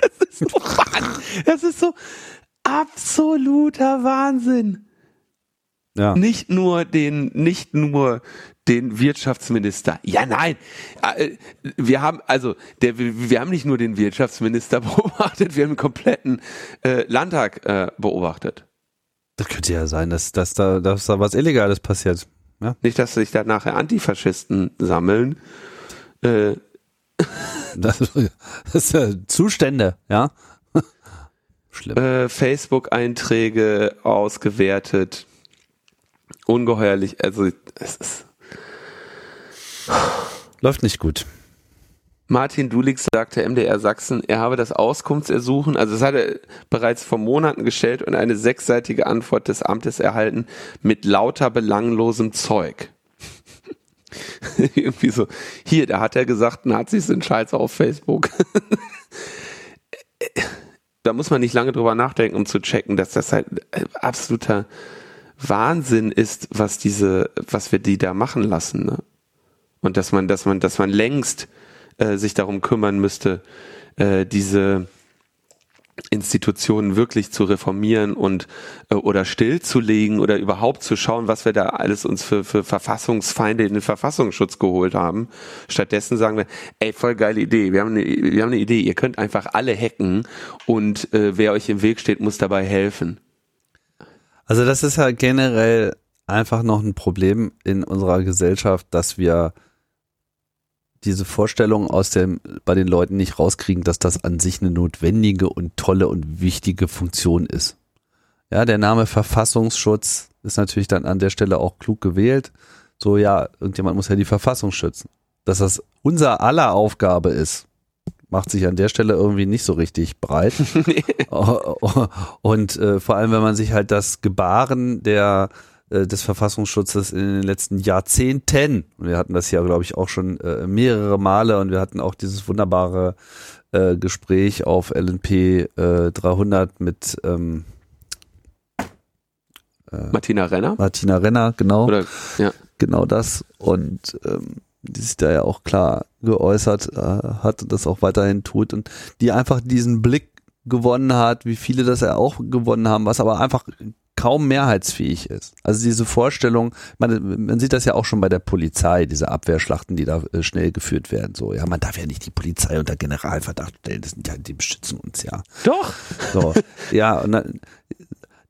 das ist so, das ist so absoluter Wahnsinn. Ja. Nicht nur den, nicht nur den Wirtschaftsminister. Ja, nein. Äh, wir haben also der, wir haben nicht nur den Wirtschaftsminister beobachtet, wir haben den kompletten äh, Landtag äh, beobachtet. Das könnte ja sein, dass, dass, da, dass da was Illegales passiert. Ja? Nicht, dass sich da nachher Antifaschisten sammeln. Äh. Das, das ist ja Zustände, ja. Schlimm. Äh, Facebook-Einträge ausgewertet. Ungeheuerlich, also es ist Läuft nicht gut. Martin Dulig sagte MDR Sachsen, er habe das Auskunftsersuchen, also das hat er bereits vor Monaten gestellt und eine sechsseitige Antwort des Amtes erhalten mit lauter belanglosem Zeug. Irgendwie so, hier, da hat er gesagt, Nazis sind scheiße auf Facebook. da muss man nicht lange drüber nachdenken, um zu checken, dass das halt absoluter Wahnsinn ist, was diese, was wir die da machen lassen. Ne? Und dass man, dass man, dass man längst äh, sich darum kümmern müsste, äh, diese Institutionen wirklich zu reformieren und äh, oder stillzulegen oder überhaupt zu schauen, was wir da alles uns für, für Verfassungsfeinde in den Verfassungsschutz geholt haben. Stattdessen sagen wir, ey, voll geile Idee, wir haben eine, wir haben eine Idee, ihr könnt einfach alle hacken und äh, wer euch im Weg steht, muss dabei helfen. Also das ist ja generell einfach noch ein Problem in unserer Gesellschaft, dass wir diese Vorstellung aus dem, bei den Leuten nicht rauskriegen, dass das an sich eine notwendige und tolle und wichtige Funktion ist. Ja, der Name Verfassungsschutz ist natürlich dann an der Stelle auch klug gewählt. So, ja, irgendjemand muss ja die Verfassung schützen. Dass das unser aller Aufgabe ist, macht sich an der Stelle irgendwie nicht so richtig breit. und äh, vor allem, wenn man sich halt das Gebaren der äh, des Verfassungsschutzes in den letzten Jahrzehnten. Wir hatten das ja, glaube ich, auch schon äh, mehrere Male und wir hatten auch dieses wunderbare äh, Gespräch auf LNP äh, 300 mit ähm, äh, Martina Renner. Martina Renner, genau. Oder, ja. Genau das. Und ähm, die sich da ja auch klar geäußert äh, hat und das auch weiterhin tut und die einfach diesen Blick gewonnen hat, wie viele das ja auch gewonnen haben, was aber einfach kaum mehrheitsfähig ist. Also diese Vorstellung, man, man sieht das ja auch schon bei der Polizei, diese Abwehrschlachten, die da äh, schnell geführt werden. So, ja, man darf ja nicht die Polizei unter Generalverdacht stellen, das sind ja, die beschützen uns ja. Doch. So, ja, und dann,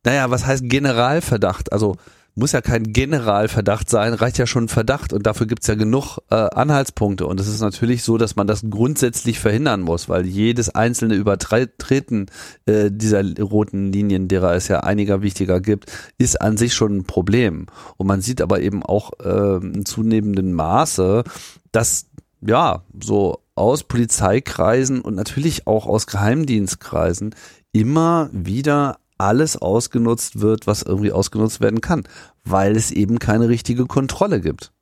naja, was heißt Generalverdacht? Also muss ja kein Generalverdacht sein, reicht ja schon ein Verdacht und dafür gibt's ja genug äh, Anhaltspunkte. Und es ist natürlich so, dass man das grundsätzlich verhindern muss, weil jedes einzelne Übertreten äh, dieser roten Linien, derer es ja einiger wichtiger gibt, ist an sich schon ein Problem. Und man sieht aber eben auch äh, in zunehmendem Maße, dass ja so aus Polizeikreisen und natürlich auch aus Geheimdienstkreisen immer wieder alles ausgenutzt wird, was irgendwie ausgenutzt werden kann, weil es eben keine richtige Kontrolle gibt.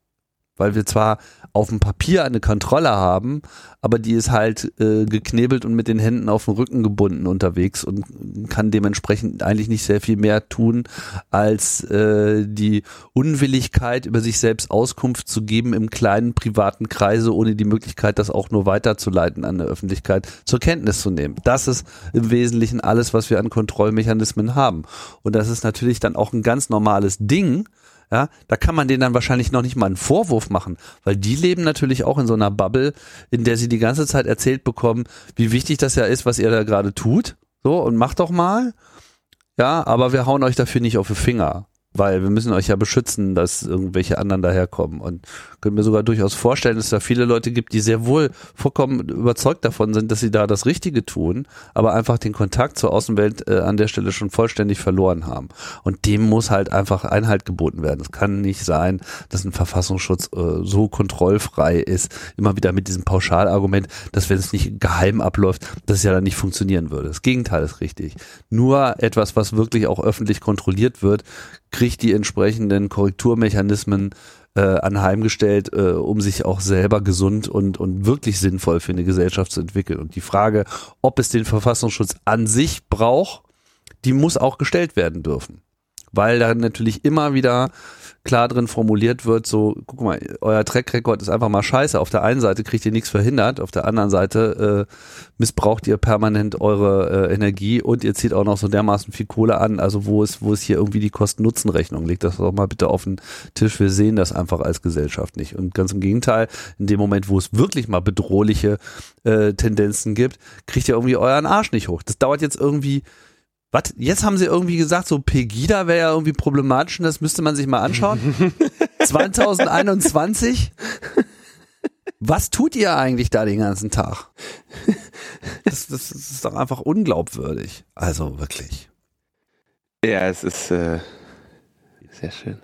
Weil wir zwar auf dem Papier eine Kontrolle haben, aber die ist halt äh, geknebelt und mit den Händen auf dem Rücken gebunden unterwegs und kann dementsprechend eigentlich nicht sehr viel mehr tun, als äh, die Unwilligkeit, über sich selbst Auskunft zu geben im kleinen privaten Kreise, ohne die Möglichkeit, das auch nur weiterzuleiten an der Öffentlichkeit, zur Kenntnis zu nehmen. Das ist im Wesentlichen alles, was wir an Kontrollmechanismen haben. Und das ist natürlich dann auch ein ganz normales Ding, Ja, da kann man denen dann wahrscheinlich noch nicht mal einen Vorwurf machen, weil die leben natürlich auch in so einer Bubble, in der sie die ganze Zeit erzählt bekommen, wie wichtig das ja ist, was ihr da gerade tut. So, und macht doch mal. Ja, aber wir hauen euch dafür nicht auf die Finger weil wir müssen euch ja beschützen, dass irgendwelche anderen daherkommen. Und können mir sogar durchaus vorstellen, dass es da viele Leute gibt, die sehr wohl vollkommen überzeugt davon sind, dass sie da das Richtige tun, aber einfach den Kontakt zur Außenwelt äh, an der Stelle schon vollständig verloren haben. Und dem muss halt einfach Einhalt geboten werden. Es kann nicht sein, dass ein Verfassungsschutz äh, so kontrollfrei ist, immer wieder mit diesem Pauschalargument, dass wenn es nicht geheim abläuft, dass es ja dann nicht funktionieren würde. Das Gegenteil ist richtig. Nur etwas, was wirklich auch öffentlich kontrolliert wird, kriegt die entsprechenden Korrekturmechanismen äh, anheimgestellt, äh, um sich auch selber gesund und, und wirklich sinnvoll für eine Gesellschaft zu entwickeln. Und die Frage, ob es den Verfassungsschutz an sich braucht, die muss auch gestellt werden dürfen. Weil da natürlich immer wieder klar drin formuliert wird, so, guck mal, euer Track Record ist einfach mal scheiße. Auf der einen Seite kriegt ihr nichts verhindert, auf der anderen Seite äh, missbraucht ihr permanent eure äh, Energie und ihr zieht auch noch so dermaßen viel Kohle an. Also wo ist, wo ist hier irgendwie die Kosten-Nutzen-Rechnung? Legt das doch mal bitte auf den Tisch. Wir sehen das einfach als Gesellschaft nicht. Und ganz im Gegenteil, in dem Moment, wo es wirklich mal bedrohliche äh, Tendenzen gibt, kriegt ihr irgendwie euren Arsch nicht hoch. Das dauert jetzt irgendwie was? Jetzt haben sie irgendwie gesagt, so Pegida wäre ja irgendwie problematisch und das müsste man sich mal anschauen. 2021? Was tut ihr eigentlich da den ganzen Tag? Das, das, das ist doch einfach unglaubwürdig. Also wirklich. Ja, es ist äh, sehr schön.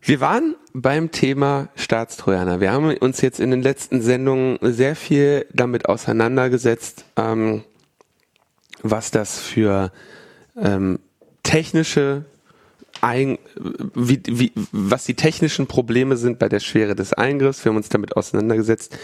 Wir waren beim Thema Staatstrojaner. Wir haben uns jetzt in den letzten Sendungen sehr viel damit auseinandergesetzt. Ähm, was das für ähm, technische ein, wie, wie, was die technischen Probleme sind bei der Schwere des Eingriffs. Wir haben uns damit auseinandergesetzt,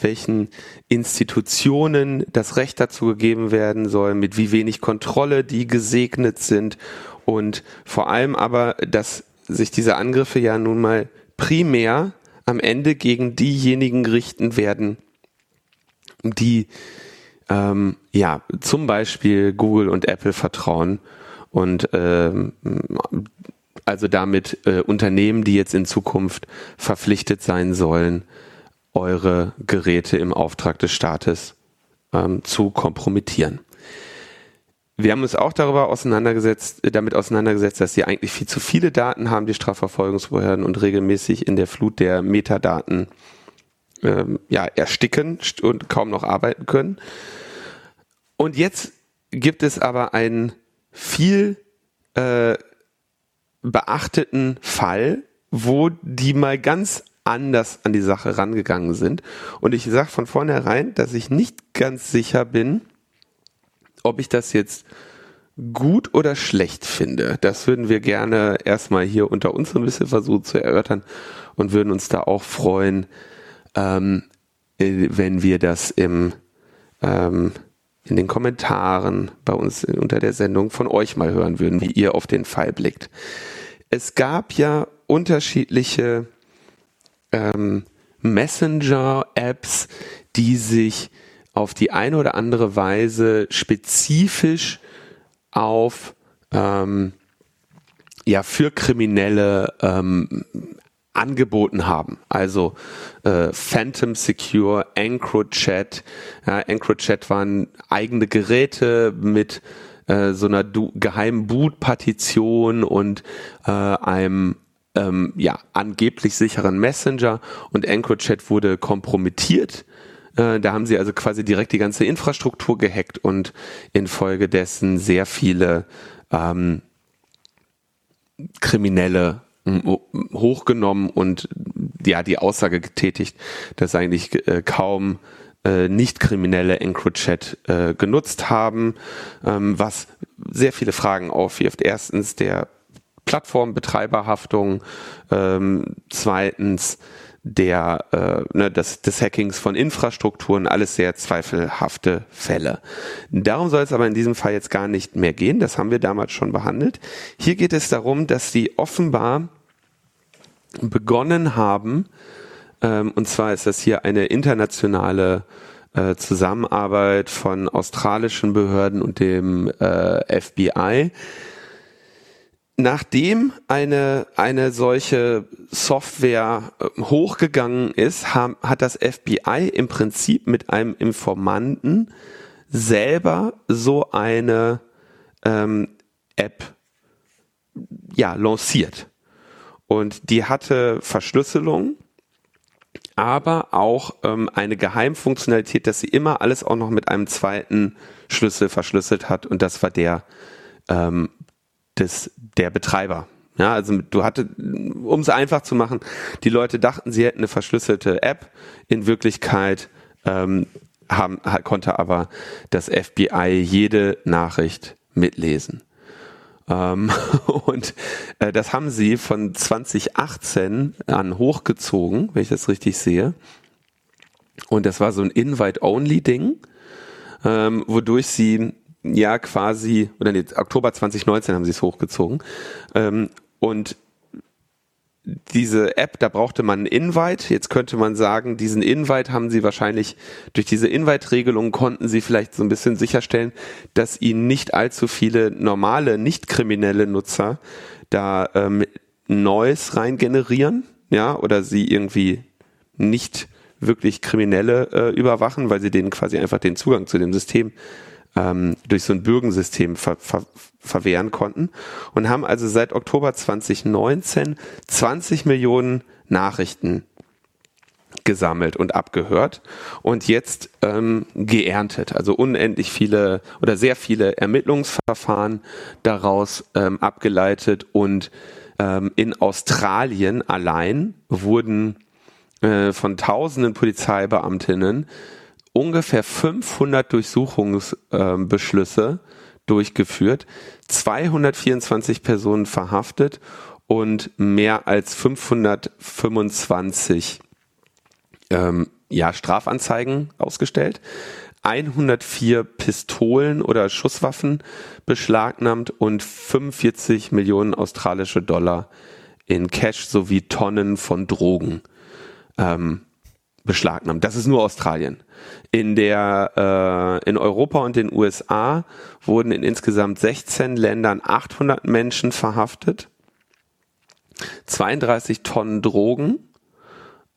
welchen Institutionen das Recht dazu gegeben werden soll, mit wie wenig Kontrolle die gesegnet sind und vor allem aber, dass sich diese Angriffe ja nun mal primär am Ende gegen diejenigen richten werden, die ähm, ja, zum Beispiel Google und Apple vertrauen und ähm, also damit äh, Unternehmen, die jetzt in Zukunft verpflichtet sein sollen, eure Geräte im Auftrag des Staates ähm, zu kompromittieren. Wir haben uns auch darüber auseinandergesetzt, damit auseinandergesetzt, dass sie eigentlich viel zu viele Daten haben, die Strafverfolgungsbehörden und regelmäßig in der Flut der Metadaten ähm, ja, ersticken und kaum noch arbeiten können. Und jetzt gibt es aber einen viel äh, beachteten Fall, wo die mal ganz anders an die Sache rangegangen sind. Und ich sage von vornherein, dass ich nicht ganz sicher bin, ob ich das jetzt gut oder schlecht finde. Das würden wir gerne erstmal hier unter uns ein bisschen versuchen zu erörtern und würden uns da auch freuen, ähm, äh, wenn wir das im ähm, in den Kommentaren bei uns unter der Sendung von euch mal hören würden, wie ihr auf den Fall blickt. Es gab ja unterschiedliche ähm, Messenger-Apps, die sich auf die eine oder andere Weise spezifisch auf ähm, ja für Kriminelle ähm, angeboten haben. Also äh, Phantom Secure, EncroChat. Ja, EncroChat waren eigene Geräte mit äh, so einer du geheimen Boot-Partition und äh, einem ähm, ja, angeblich sicheren Messenger und EncroChat wurde kompromittiert. Äh, da haben sie also quasi direkt die ganze Infrastruktur gehackt und infolgedessen sehr viele ähm, Kriminelle hochgenommen und ja die Aussage getätigt, dass eigentlich äh, kaum äh, nicht kriminelle EncroChat äh, genutzt haben, ähm, was sehr viele Fragen aufwirft. Erstens der Plattformbetreiberhaftung, ähm, zweitens der äh, ne, des, des Hackings von Infrastrukturen, alles sehr zweifelhafte Fälle. Darum soll es aber in diesem Fall jetzt gar nicht mehr gehen. Das haben wir damals schon behandelt. Hier geht es darum, dass sie offenbar begonnen haben, ähm, und zwar ist das hier eine internationale äh, Zusammenarbeit von australischen Behörden und dem äh, FBI, nachdem eine, eine solche Software äh, hochgegangen ist, haben, hat das FBI im Prinzip mit einem Informanten selber so eine ähm, App ja, lanciert. Und die hatte Verschlüsselung, aber auch ähm, eine Geheimfunktionalität, dass sie immer alles auch noch mit einem zweiten Schlüssel verschlüsselt hat und das war der ähm, des, der Betreiber. Ja, also du hatte, um es einfach zu machen, die Leute dachten, sie hätten eine verschlüsselte App. In Wirklichkeit ähm, haben, konnte aber das FBI jede Nachricht mitlesen. Ähm, und äh, das haben sie von 2018 an hochgezogen, wenn ich das richtig sehe. Und das war so ein Invite-Only-Ding, ähm, wodurch sie ja quasi, oder nee, Oktober 2019 haben sie es hochgezogen. Ähm, und diese App, da brauchte man einen Invite. Jetzt könnte man sagen, diesen Invite haben sie wahrscheinlich durch diese Invite-Regelung konnten sie vielleicht so ein bisschen sicherstellen, dass ihnen nicht allzu viele normale, nicht kriminelle Nutzer da ähm, Neues rein generieren, ja, oder sie irgendwie nicht wirklich Kriminelle äh, überwachen, weil sie denen quasi einfach den Zugang zu dem System ähm, durch so ein Bürgensystem ver, ver, verwehren konnten und haben also seit Oktober 2019 20 Millionen Nachrichten gesammelt und abgehört und jetzt ähm, geerntet. Also unendlich viele oder sehr viele Ermittlungsverfahren daraus ähm, abgeleitet und ähm, in Australien allein wurden äh, von tausenden Polizeibeamtinnen ungefähr 500 Durchsuchungsbeschlüsse durchgeführt, 224 Personen verhaftet und mehr als 525 ähm, ja, Strafanzeigen ausgestellt. 104 Pistolen oder Schusswaffen beschlagnahmt und 45 Millionen australische Dollar in Cash sowie Tonnen von Drogen ähm, beschlagnahmt. Das ist nur Australien. In der äh, in Europa und den USA wurden in insgesamt 16 Ländern 800 Menschen verhaftet, 32 Tonnen Drogen,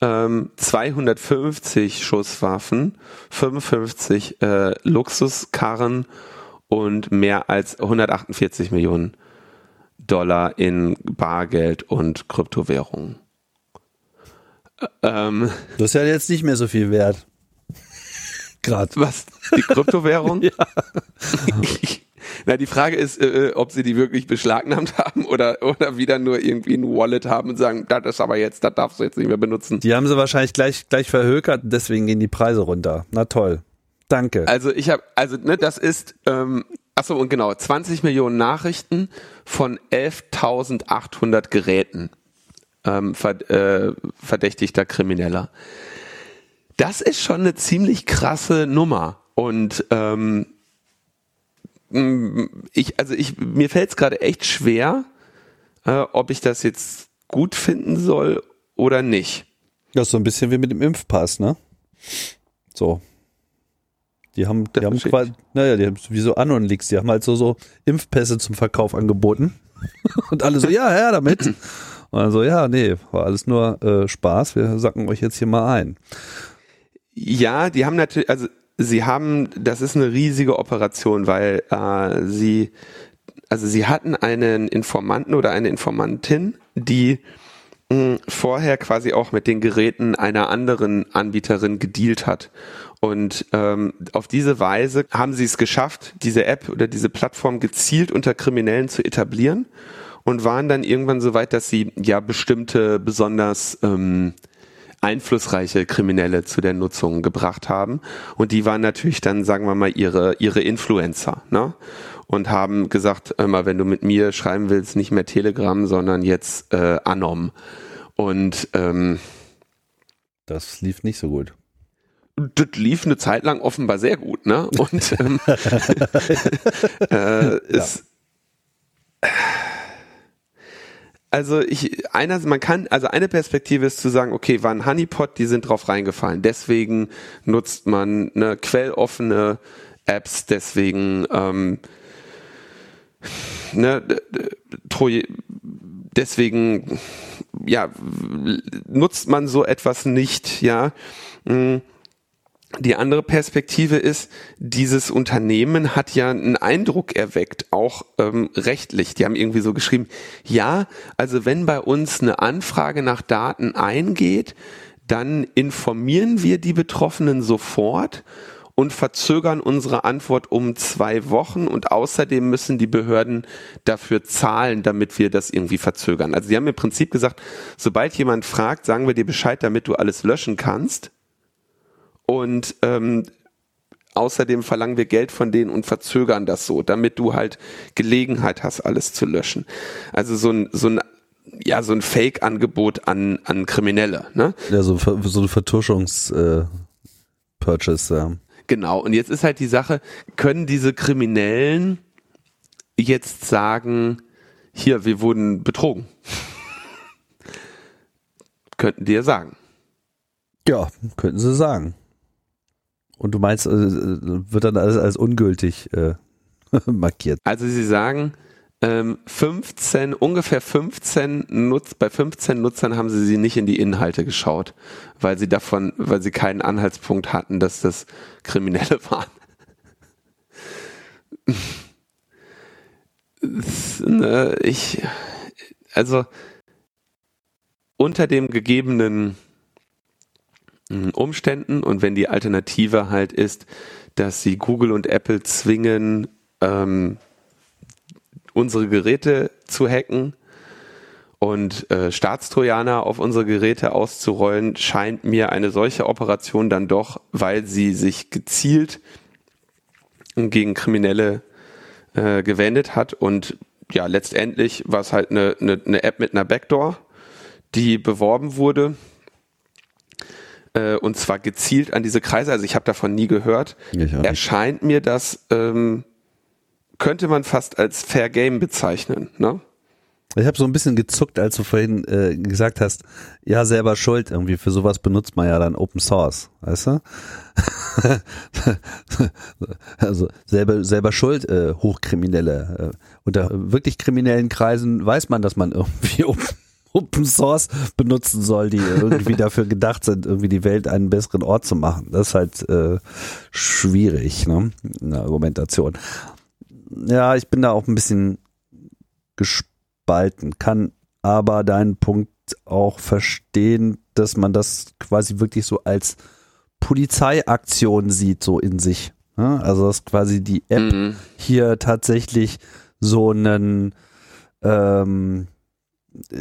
ähm, 250 Schusswaffen, 55 äh, Luxuskarren und mehr als 148 Millionen Dollar in Bargeld und Kryptowährungen. Ähm, das ist ja jetzt nicht mehr so viel wert. Gerade. Was? Die Kryptowährung? ja. Na, die Frage ist, äh, ob sie die wirklich beschlagnahmt haben oder, oder wieder nur irgendwie ein Wallet haben und sagen, das ist aber jetzt, das darfst du jetzt nicht mehr benutzen. Die haben sie wahrscheinlich gleich, gleich verhökert, deswegen gehen die Preise runter. Na toll. Danke. Also ich habe, also ne, das ist, ähm, achso und genau, 20 Millionen Nachrichten von 11.800 Geräten ähm, äh, verdächtigter Krimineller. Das ist schon eine ziemlich krasse Nummer. Und ähm, ich, also ich, mir fällt es gerade echt schwer, äh, ob ich das jetzt gut finden soll oder nicht. Das ist so ein bisschen wie mit dem Impfpass, ne? So. Die haben, die haben quasi, naja, die haben wie so Anon-Leaks, die haben halt so, so Impfpässe zum Verkauf angeboten. Und alle so, ja, her damit. Und dann so, ja, nee, war alles nur äh, Spaß, wir sacken euch jetzt hier mal ein. Ja, die haben natürlich, also sie haben, das ist eine riesige Operation, weil äh, sie, also sie hatten einen Informanten oder eine Informantin, die hm, vorher quasi auch mit den Geräten einer anderen Anbieterin gedealt hat. Und ähm, auf diese Weise haben sie es geschafft, diese App oder diese Plattform gezielt unter Kriminellen zu etablieren und waren dann irgendwann so weit, dass sie ja bestimmte besonders ähm, einflussreiche Kriminelle zu der Nutzung gebracht haben. Und die waren natürlich dann, sagen wir mal, ihre, ihre Influencer, ne? Und haben gesagt, immer, wenn du mit mir schreiben willst, nicht mehr Telegram, sondern jetzt äh, Anom. Und ähm, das lief nicht so gut das lief eine Zeit lang offenbar sehr gut, ne? Und ähm, äh, ja also ich, einer, man kann, also eine Perspektive ist zu sagen, okay, war ein Honeypot, die sind drauf reingefallen. Deswegen nutzt man eine quelloffene Apps, deswegen ähm, ne, deswegen ja, nutzt man so etwas nicht, ja. Hm. Die andere Perspektive ist, dieses Unternehmen hat ja einen Eindruck erweckt, auch ähm, rechtlich. Die haben irgendwie so geschrieben, ja, also wenn bei uns eine Anfrage nach Daten eingeht, dann informieren wir die Betroffenen sofort und verzögern unsere Antwort um zwei Wochen und außerdem müssen die Behörden dafür zahlen, damit wir das irgendwie verzögern. Also sie haben im Prinzip gesagt, sobald jemand fragt, sagen wir dir Bescheid, damit du alles löschen kannst und ähm, außerdem verlangen wir Geld von denen und verzögern das so, damit du halt Gelegenheit hast, alles zu löschen. Also so ein, so ein ja, so ein Fake-Angebot an, an Kriminelle. Ne? Ja, so, so eine Vertuschungs-Purchase, äh, ja. Genau, und jetzt ist halt die Sache, können diese Kriminellen jetzt sagen, hier, wir wurden betrogen? Könnten die ja sagen. Ja, könnten sie sagen. Und du meinst, äh, wird dann alles als ungültig äh, markiert? Also sie sagen, 15, ähm, ungefähr 15 Nutz, bei 15 Nutzern haben sie sie nicht in die Inhalte geschaut, weil sie davon, weil sie keinen Anhaltspunkt hatten, dass das Kriminelle waren. Ne, ich, also unter dem gegebenen Umständen. Und wenn die Alternative halt ist, dass sie Google und Apple zwingen, ähm, unsere Geräte zu hacken und äh, Staatstrojaner auf unsere Geräte auszurollen, scheint mir eine solche Operation dann doch, weil sie sich gezielt gegen Kriminelle äh, gewendet hat. Und ja, letztendlich war es halt eine, eine, eine App mit einer Backdoor, die beworben wurde äh, und zwar gezielt an diese Kreise. Also ich habe davon nie gehört. Erscheint mir das ähm, könnte man fast als Fair Game bezeichnen, ne? Ich habe so ein bisschen gezuckt, als du vorhin äh, gesagt hast, ja, selber schuld irgendwie. Für sowas benutzt man ja dann Open Source, weißt du? also selber, selber schuld, äh, Hochkriminelle. Äh, unter wirklich kriminellen Kreisen weiß man, dass man irgendwie Open, Open Source benutzen soll, die irgendwie dafür gedacht sind, irgendwie die Welt einen besseren Ort zu machen. Das ist halt äh, schwierig, ne? Eine Argumentation ja, ich bin da auch ein bisschen gespalten, kann aber deinen Punkt auch verstehen, dass man das quasi wirklich so als Polizeiaktion sieht, so in sich. Also dass quasi die App mhm. hier tatsächlich so einen ähm,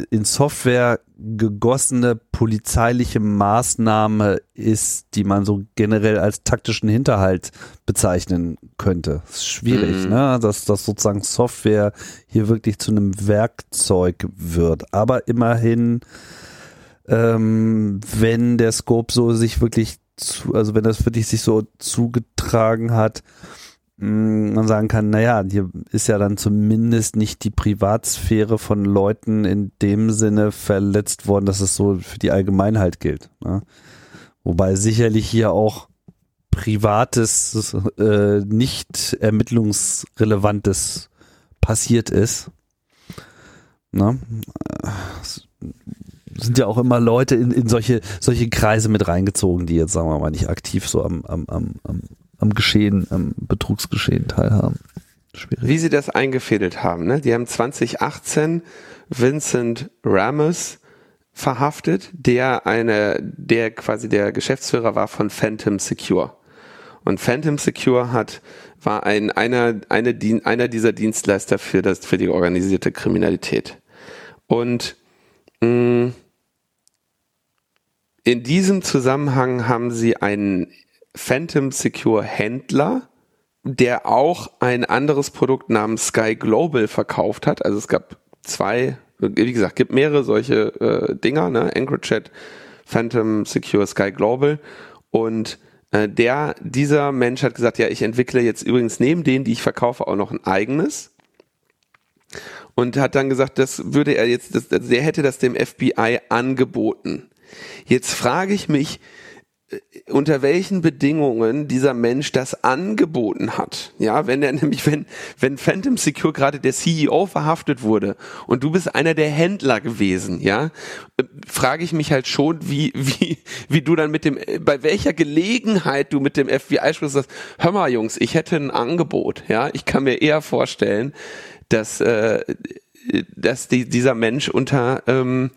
in Software gegossene polizeiliche Maßnahme ist, die man so generell als taktischen Hinterhalt bezeichnen könnte. Das ist schwierig, mhm. ne? dass das sozusagen Software hier wirklich zu einem Werkzeug wird. Aber immerhin, ähm, wenn der Scope so sich wirklich zu, also wenn das wirklich sich so zugetragen hat, man sagen kann, naja, hier ist ja dann zumindest nicht die Privatsphäre von Leuten in dem Sinne verletzt worden, dass es so für die Allgemeinheit gilt. Ne? Wobei sicherlich hier auch privates, äh, nicht ermittlungsrelevantes passiert ist. Ne? Sind ja auch immer Leute in, in solche, solche Kreise mit reingezogen, die jetzt, sagen wir mal, nicht aktiv so am, am, am, am am Geschehen, am Betrugsgeschehen teilhaben. Schwierig. Wie sie das eingefädelt haben, ne? Die haben 2018 Vincent Ramos verhaftet, der eine, der quasi der Geschäftsführer war von Phantom Secure. Und Phantom Secure hat, war ein, einer, eine, einer dieser Dienstleister für das, für die organisierte Kriminalität. Und, mh, mm, in diesem Zusammenhang haben sie einen Phantom Secure Händler, der auch ein anderes Produkt namens Sky Global verkauft hat. Also es gab zwei, wie gesagt, gibt mehrere solche äh, Dinger, ne? EncroChat, Phantom Secure Sky Global und äh, der, dieser Mensch hat gesagt, ja, ich entwickle jetzt übrigens neben denen, die ich verkaufe, auch noch ein eigenes und hat dann gesagt, das würde er jetzt, das, der hätte das dem FBI angeboten. Jetzt frage ich mich, unter welchen Bedingungen dieser Mensch das angeboten hat. Ja, wenn er nämlich, wenn, wenn Phantom Secure gerade der CEO verhaftet wurde und du bist einer der Händler gewesen, ja, frage ich mich halt schon, wie, wie, wie du dann mit dem, bei welcher Gelegenheit du mit dem FBI sprichst, sagst, hör mal Jungs, ich hätte ein Angebot, ja, ich kann mir eher vorstellen, dass, äh, dass die, dieser Mensch unter, ähm,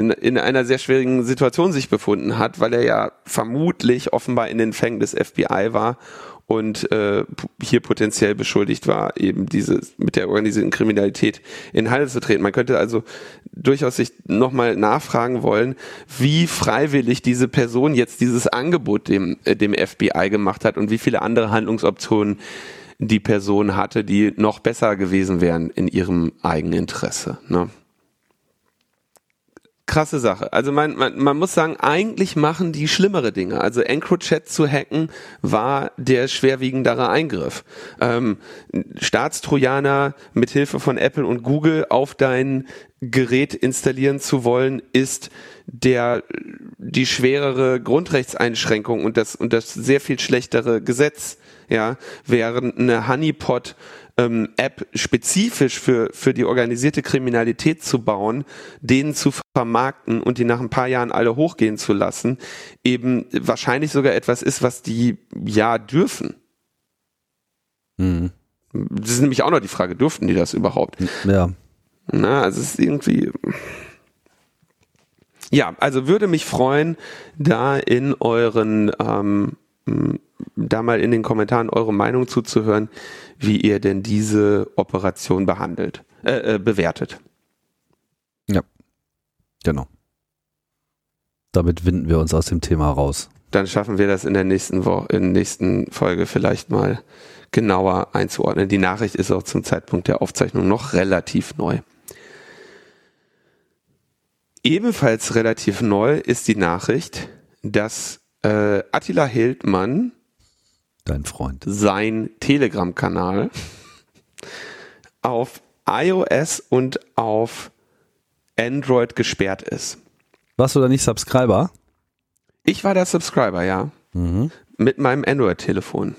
in, in einer sehr schwierigen Situation sich befunden hat, weil er ja vermutlich offenbar in den Fängen des FBI war und äh, hier potenziell beschuldigt war, eben diese mit der organisierten Kriminalität in Handel zu treten. Man könnte also durchaus sich nochmal nachfragen wollen, wie freiwillig diese Person jetzt dieses Angebot dem, äh, dem FBI gemacht hat und wie viele andere Handlungsoptionen die Person hatte, die noch besser gewesen wären in ihrem eigenen Interesse. Ne? Krasse Sache. Also man, man, man muss sagen, eigentlich machen die schlimmere Dinge. Also EncroChat zu hacken war der schwerwiegendere Eingriff. Ähm, Staatstrojaner mit Hilfe von Apple und Google auf dein Gerät installieren zu wollen, ist der die schwerere Grundrechtseinschränkung und das und das sehr viel schlechtere Gesetz. Ja, während eine Honeypot ähm, App spezifisch für, für die organisierte Kriminalität zu bauen, denen zu vermarkten und die nach ein paar Jahren alle hochgehen zu lassen, eben wahrscheinlich sogar etwas ist, was die ja dürfen. Mhm. Das ist nämlich auch noch die Frage, durften die das überhaupt? Ja. Na, also es ist irgendwie. Ja, also würde mich freuen, da in euren ähm, da mal in den Kommentaren eure Meinung zuzuhören, wie ihr denn diese Operation behandelt, äh, äh, bewertet. Ja, genau. Damit winden wir uns aus dem Thema raus. Dann schaffen wir das in der nächsten Woche, in der nächsten Folge vielleicht mal genauer einzuordnen. Die Nachricht ist auch zum Zeitpunkt der Aufzeichnung noch relativ neu. Ebenfalls relativ neu ist die Nachricht, dass äh, Attila Hildmann dein Freund, sein Telegram-Kanal auf iOS und auf Android gesperrt ist. Warst du da nicht Subscriber? Ich war der Subscriber, ja. Mhm. Mit meinem Android-Telefon.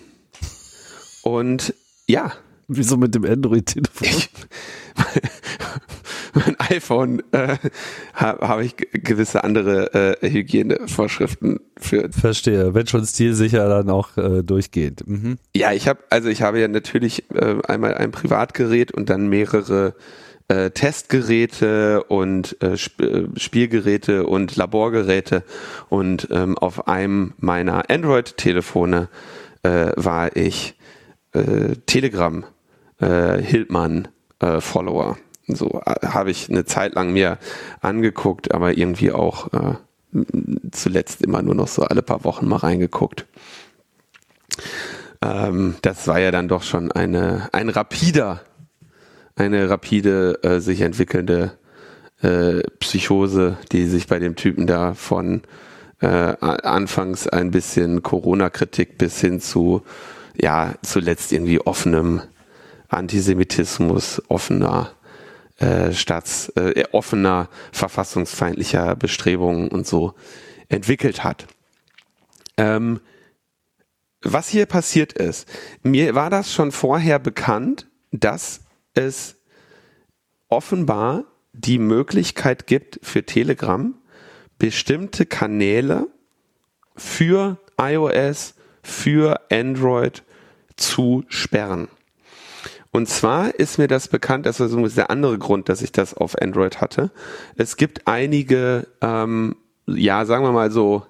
Und ja. Wieso mit dem Android-Telefon? Mein iPhone äh, habe hab ich gewisse andere äh, Hygienevorschriften für. Verstehe, wenn schon stilsicher, dann auch äh, durchgehend. Mhm. Ja, ich habe also ich habe ja natürlich äh, einmal ein Privatgerät und dann mehrere äh, Testgeräte und äh, Sp äh, Spielgeräte und Laborgeräte und ähm, auf einem meiner Android-Telefone äh, war ich äh, Telegram äh, Hildmann äh, Follower. So äh, habe ich eine Zeit lang mir angeguckt, aber irgendwie auch äh, zuletzt immer nur noch so alle paar Wochen mal reingeguckt. Ähm, das war ja dann doch schon eine ein rapider, eine rapide äh, sich entwickelnde äh, Psychose, die sich bei dem Typen da von äh, anfangs ein bisschen Corona-Kritik bis hin zu ja zuletzt irgendwie offenem Antisemitismus, offener äh, staats äh, offener verfassungsfeindlicher Bestrebungen und so entwickelt hat. Ähm, was hier passiert ist, mir war das schon vorher bekannt, dass es offenbar die Möglichkeit gibt für Telegram bestimmte Kanäle für iOS, für Android zu sperren. Und zwar ist mir das bekannt, das war so der andere Grund, dass ich das auf Android hatte. Es gibt einige, ähm, ja, sagen wir mal so,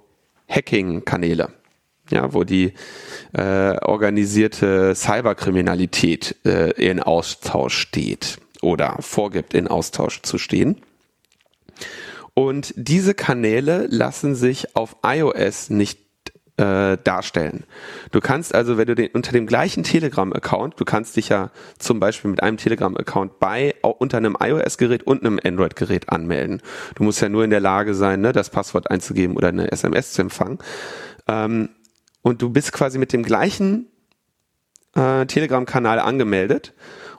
Hacking-Kanäle, ja, wo die äh, organisierte Cyberkriminalität äh, in Austausch steht oder vorgibt, in Austausch zu stehen. Und diese Kanäle lassen sich auf iOS nicht äh, darstellen. Du kannst also, wenn du den unter dem gleichen Telegram-Account, du kannst dich ja zum Beispiel mit einem Telegram-Account bei unter einem iOS-Gerät und einem Android-Gerät anmelden. Du musst ja nur in der Lage sein, ne, das Passwort einzugeben oder eine SMS zu empfangen. Ähm, und du bist quasi mit dem gleichen äh, Telegram-Kanal angemeldet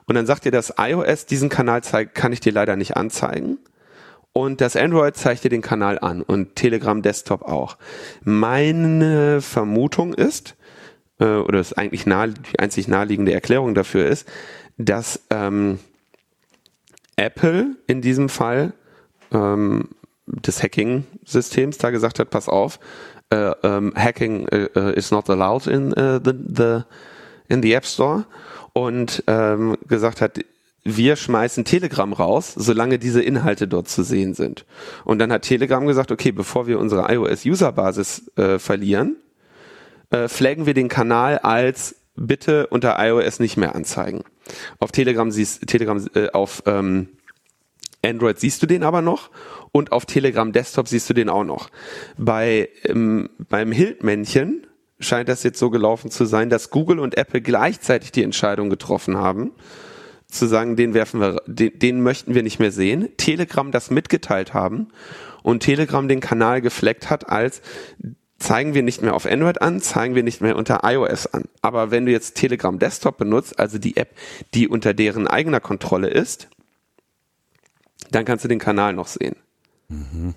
und dann sagt dir das iOS, diesen Kanal zeig, kann ich dir leider nicht anzeigen. Und das Android zeigt dir den Kanal an und Telegram Desktop auch. Meine Vermutung ist, äh, oder ist eigentlich nahe, die einzig naheliegende Erklärung dafür ist, dass ähm, Apple in diesem Fall ähm, des Hacking-Systems da gesagt hat, pass auf, äh, ähm, Hacking äh, is not allowed in uh, the, the in the App Store und ähm, gesagt hat, wir schmeißen Telegram raus, solange diese Inhalte dort zu sehen sind. Und dann hat Telegram gesagt, okay, bevor wir unsere iOS-User-Basis äh, verlieren, äh, flaggen wir den Kanal als bitte unter iOS nicht mehr anzeigen. Auf Telegram siehst Telegram äh, auf ähm, Android siehst du den aber noch und auf Telegram Desktop siehst du den auch noch. Bei ähm, beim Hilt-Männchen scheint das jetzt so gelaufen zu sein, dass Google und Apple gleichzeitig die Entscheidung getroffen haben zu sagen, den werfen wir, den, den möchten wir nicht mehr sehen. Telegram das mitgeteilt haben und Telegram den Kanal gefleckt hat als zeigen wir nicht mehr auf Android an, zeigen wir nicht mehr unter iOS an. Aber wenn du jetzt Telegram Desktop benutzt, also die App, die unter deren eigener Kontrolle ist, dann kannst du den Kanal noch sehen. Mhm.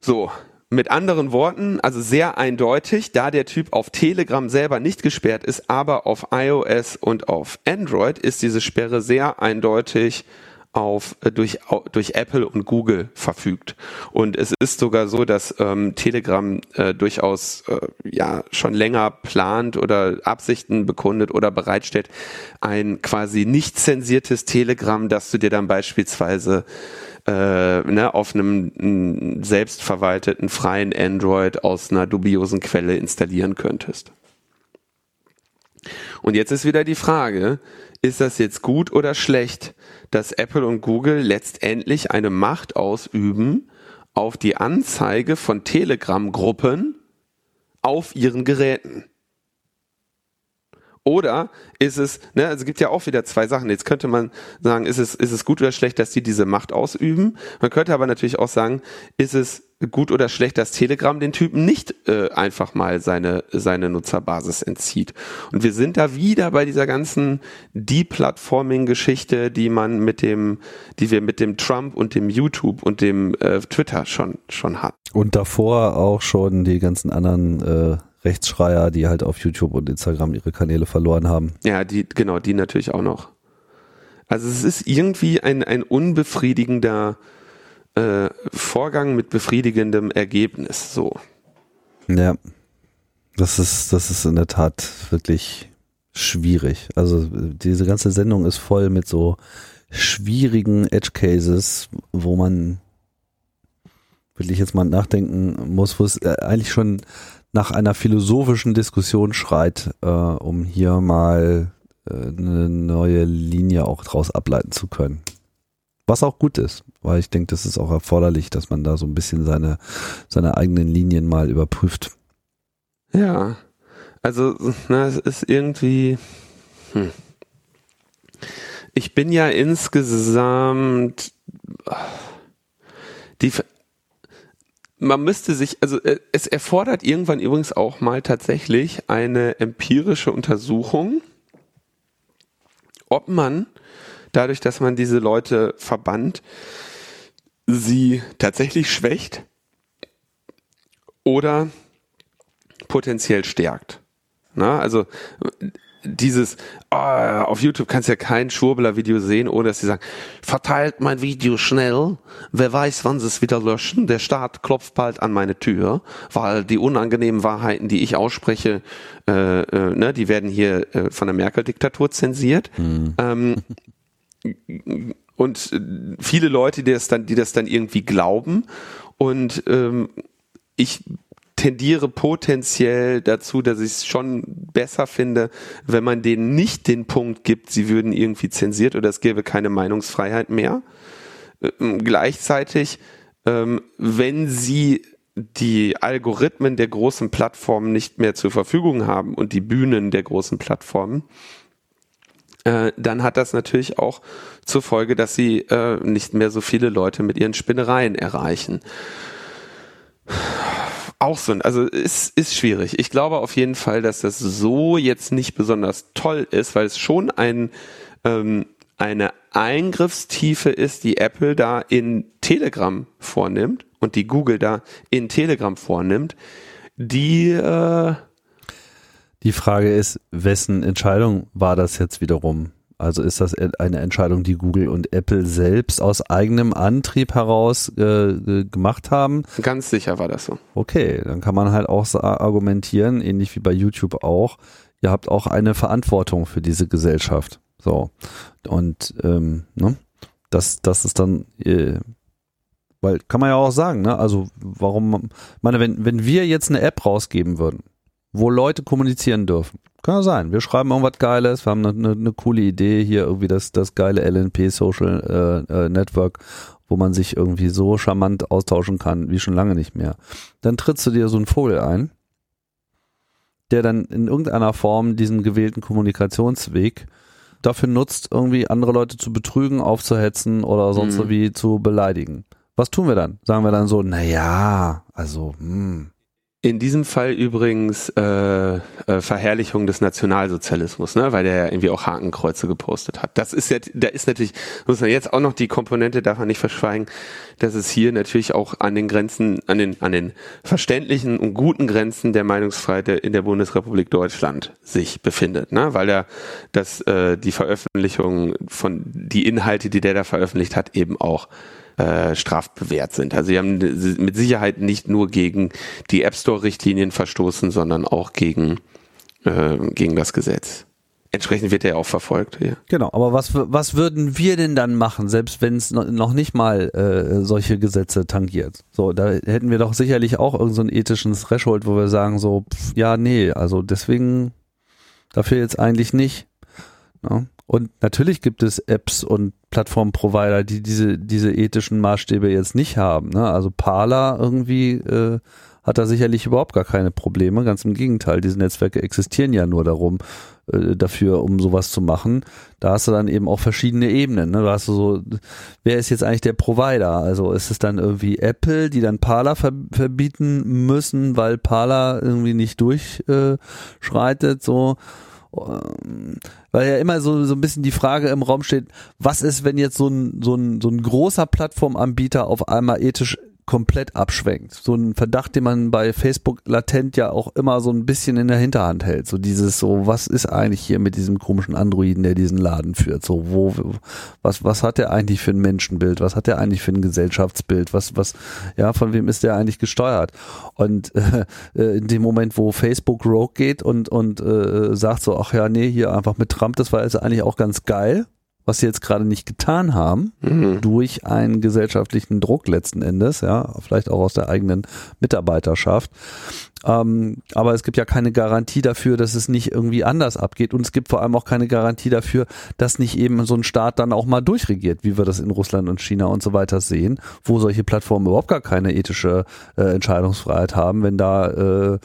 So, mit anderen Worten, also sehr eindeutig, da der Typ auf Telegram selber nicht gesperrt ist, aber auf iOS und auf Android ist diese Sperre sehr eindeutig auf äh, durch durch Apple und Google verfügt und es ist sogar so, dass ähm, Telegram äh, durchaus äh, ja schon länger plant oder Absichten bekundet oder bereitstellt ein quasi nicht zensiertes Telegram, dass du dir dann beispielsweise äh, ne, auf einem selbstverwalteten freien Android aus einer dubiosen Quelle installieren könntest. Und jetzt ist wieder die Frage, ist das jetzt gut oder schlecht, dass Apple und Google letztendlich eine Macht ausüben auf die Anzeige von Telegram-Gruppen auf ihren Geräten? Oder ist es, ne, also es gibt ja auch wieder zwei Sachen. Jetzt könnte man sagen, ist es, ist es gut oder schlecht, dass die diese Macht ausüben? Man könnte aber natürlich auch sagen, ist es gut oder schlecht, dass Telegram den Typen nicht äh, einfach mal seine, seine Nutzerbasis entzieht. Und wir sind da wieder bei dieser ganzen Deplatforming-Geschichte, die man mit dem, die wir mit dem Trump und dem YouTube und dem äh, Twitter schon, schon hatten. Und davor auch schon die ganzen anderen äh Rechtsschreier, die halt auf YouTube und Instagram ihre Kanäle verloren haben. Ja, die, genau, die natürlich auch noch. Also es ist irgendwie ein, ein unbefriedigender äh, Vorgang mit befriedigendem Ergebnis, so. Ja. Das ist, das ist in der Tat wirklich schwierig. Also diese ganze Sendung ist voll mit so schwierigen Edge Cases, wo man wirklich jetzt mal nachdenken muss, wo es äh, eigentlich schon nach einer philosophischen Diskussion schreit, äh, um hier mal äh, eine neue Linie auch draus ableiten zu können. Was auch gut ist, weil ich denke, das ist auch erforderlich, dass man da so ein bisschen seine, seine eigenen Linien mal überprüft. Ja, also na, es ist irgendwie. Hm. Ich bin ja insgesamt die man müsste sich, also äh, es erfordert irgendwann übrigens auch mal tatsächlich eine empirische Untersuchung, ob man dadurch, dass man diese Leute verbannt, sie tatsächlich schwächt oder potenziell stärkt. Na, also dieses, oh, auf YouTube kannst du ja kein Schwurbler-Video sehen, ohne dass sie sagen, verteilt mein Video schnell, wer weiß, wann sie es wieder löschen, der Staat klopft bald an meine Tür, weil die unangenehmen Wahrheiten, die ich ausspreche, äh, äh, ne, die werden hier äh, von der Merkel-Diktatur zensiert. Mhm. Ähm, und viele Leute, die das dann, die das dann irgendwie glauben und ähm, ich tendiere potenziell dazu, dass ich es schon besser finde, wenn man denen nicht den Punkt gibt, sie würden irgendwie zensiert oder es gäbe keine Meinungsfreiheit mehr. Ähm, gleichzeitig, ähm, wenn sie die Algorithmen der großen Plattformen nicht mehr zur Verfügung haben und die Bühnen der großen Plattformen, äh, dann hat das natürlich auch zur Folge, dass sie äh, nicht mehr so viele Leute mit ihren Spinnereien erreichen auch so, also ist, ist schwierig. Ich glaube auf jeden Fall, dass das so jetzt nicht besonders toll ist, weil es schon ein, ähm, eine Eingriffstiefe ist, die Apple da in Telegram vornimmt und die Google da in Telegram vornimmt, die äh die Frage ist, wessen Entscheidung war das jetzt wiederum? Also ist das eine Entscheidung, die Google und Apple selbst aus eigenem Antrieb heraus äh, gemacht haben? Ganz sicher war das so. Okay, dann kann man halt auch argumentieren, ähnlich wie bei YouTube auch, ihr habt auch eine Verantwortung für diese Gesellschaft. So. Und ähm, ne? das, das ist dann, äh, weil kann man ja auch sagen, ne? Also warum, meine, wenn, wenn wir jetzt eine App rausgeben würden, wo Leute kommunizieren dürfen, kann ja sein. Wir schreiben irgendwas Geiles, wir haben eine, eine, coole Idee hier, irgendwie das, das geile LNP Social äh, äh, Network, wo man sich irgendwie so charmant austauschen kann, wie schon lange nicht mehr. Dann trittst du dir so einen Vogel ein, der dann in irgendeiner Form diesen gewählten Kommunikationsweg dafür nutzt, irgendwie andere Leute zu betrügen, aufzuhetzen oder sonst mhm. so wie zu beleidigen. Was tun wir dann? Sagen wir dann so, na ja, also, hm, in diesem Fall übrigens äh, äh, Verherrlichung des Nationalsozialismus, ne, weil der ja irgendwie auch Hakenkreuze gepostet hat. Das ist ja, da ist natürlich, muss man jetzt auch noch die Komponente, darf man nicht verschweigen, dass es hier natürlich auch an den Grenzen, an den, an den verständlichen und guten Grenzen der Meinungsfreiheit in der Bundesrepublik Deutschland sich befindet, ne, weil er das, äh, die Veröffentlichung von, die Inhalte, die der da veröffentlicht hat, eben auch äh, strafbewehrt sind. Also sie haben mit Sicherheit nicht nur gegen die App Store-Richtlinien verstoßen, sondern auch gegen, äh, gegen das Gesetz. Entsprechend wird er ja auch verfolgt. Ja. Genau, aber was, was würden wir denn dann machen, selbst wenn es noch nicht mal äh, solche Gesetze tangiert? So, da hätten wir doch sicherlich auch irgendein so ethischen Threshold, wo wir sagen so, pff, ja, nee, also deswegen dafür jetzt eigentlich nicht. Ja? Ne? Und natürlich gibt es Apps und Plattformprovider, die diese, diese ethischen Maßstäbe jetzt nicht haben. Ne? Also Parler irgendwie äh, hat da sicherlich überhaupt gar keine Probleme. Ganz im Gegenteil, diese Netzwerke existieren ja nur darum, äh, dafür, um sowas zu machen. Da hast du dann eben auch verschiedene Ebenen. Ne? Da hast du so, wer ist jetzt eigentlich der Provider? Also ist es dann irgendwie Apple, die dann Parler ver verbieten müssen, weil Parler irgendwie nicht durchschreitet, so weil ja immer so, so ein bisschen die Frage im Raum steht, was ist, wenn jetzt so ein, so ein, so ein großer Plattformanbieter auf einmal ethisch komplett abschwenkt. So ein Verdacht, den man bei Facebook latent ja auch immer so ein bisschen in der Hinterhand hält. So dieses so, was ist eigentlich hier mit diesem komischen Androiden, der diesen Laden führt? So, wo, was, was hat der eigentlich für ein Menschenbild? Was hat der eigentlich für ein Gesellschaftsbild? Was, was, ja, von wem ist der eigentlich gesteuert? Und äh, in dem Moment, wo Facebook Rogue geht und, und äh, sagt so, ach ja, nee, hier einfach mit Trump, das war jetzt eigentlich auch ganz geil was sie jetzt gerade nicht getan haben, mhm. durch einen gesellschaftlichen Druck letzten Endes, ja, vielleicht auch aus der eigenen Mitarbeiterschaft. Ähm, aber es gibt ja keine Garantie dafür, dass es nicht irgendwie anders abgeht. Und es gibt vor allem auch keine Garantie dafür, dass nicht eben so ein Staat dann auch mal durchregiert, wie wir das in Russland und China und so weiter sehen, wo solche Plattformen überhaupt gar keine ethische äh, Entscheidungsfreiheit haben, wenn da äh,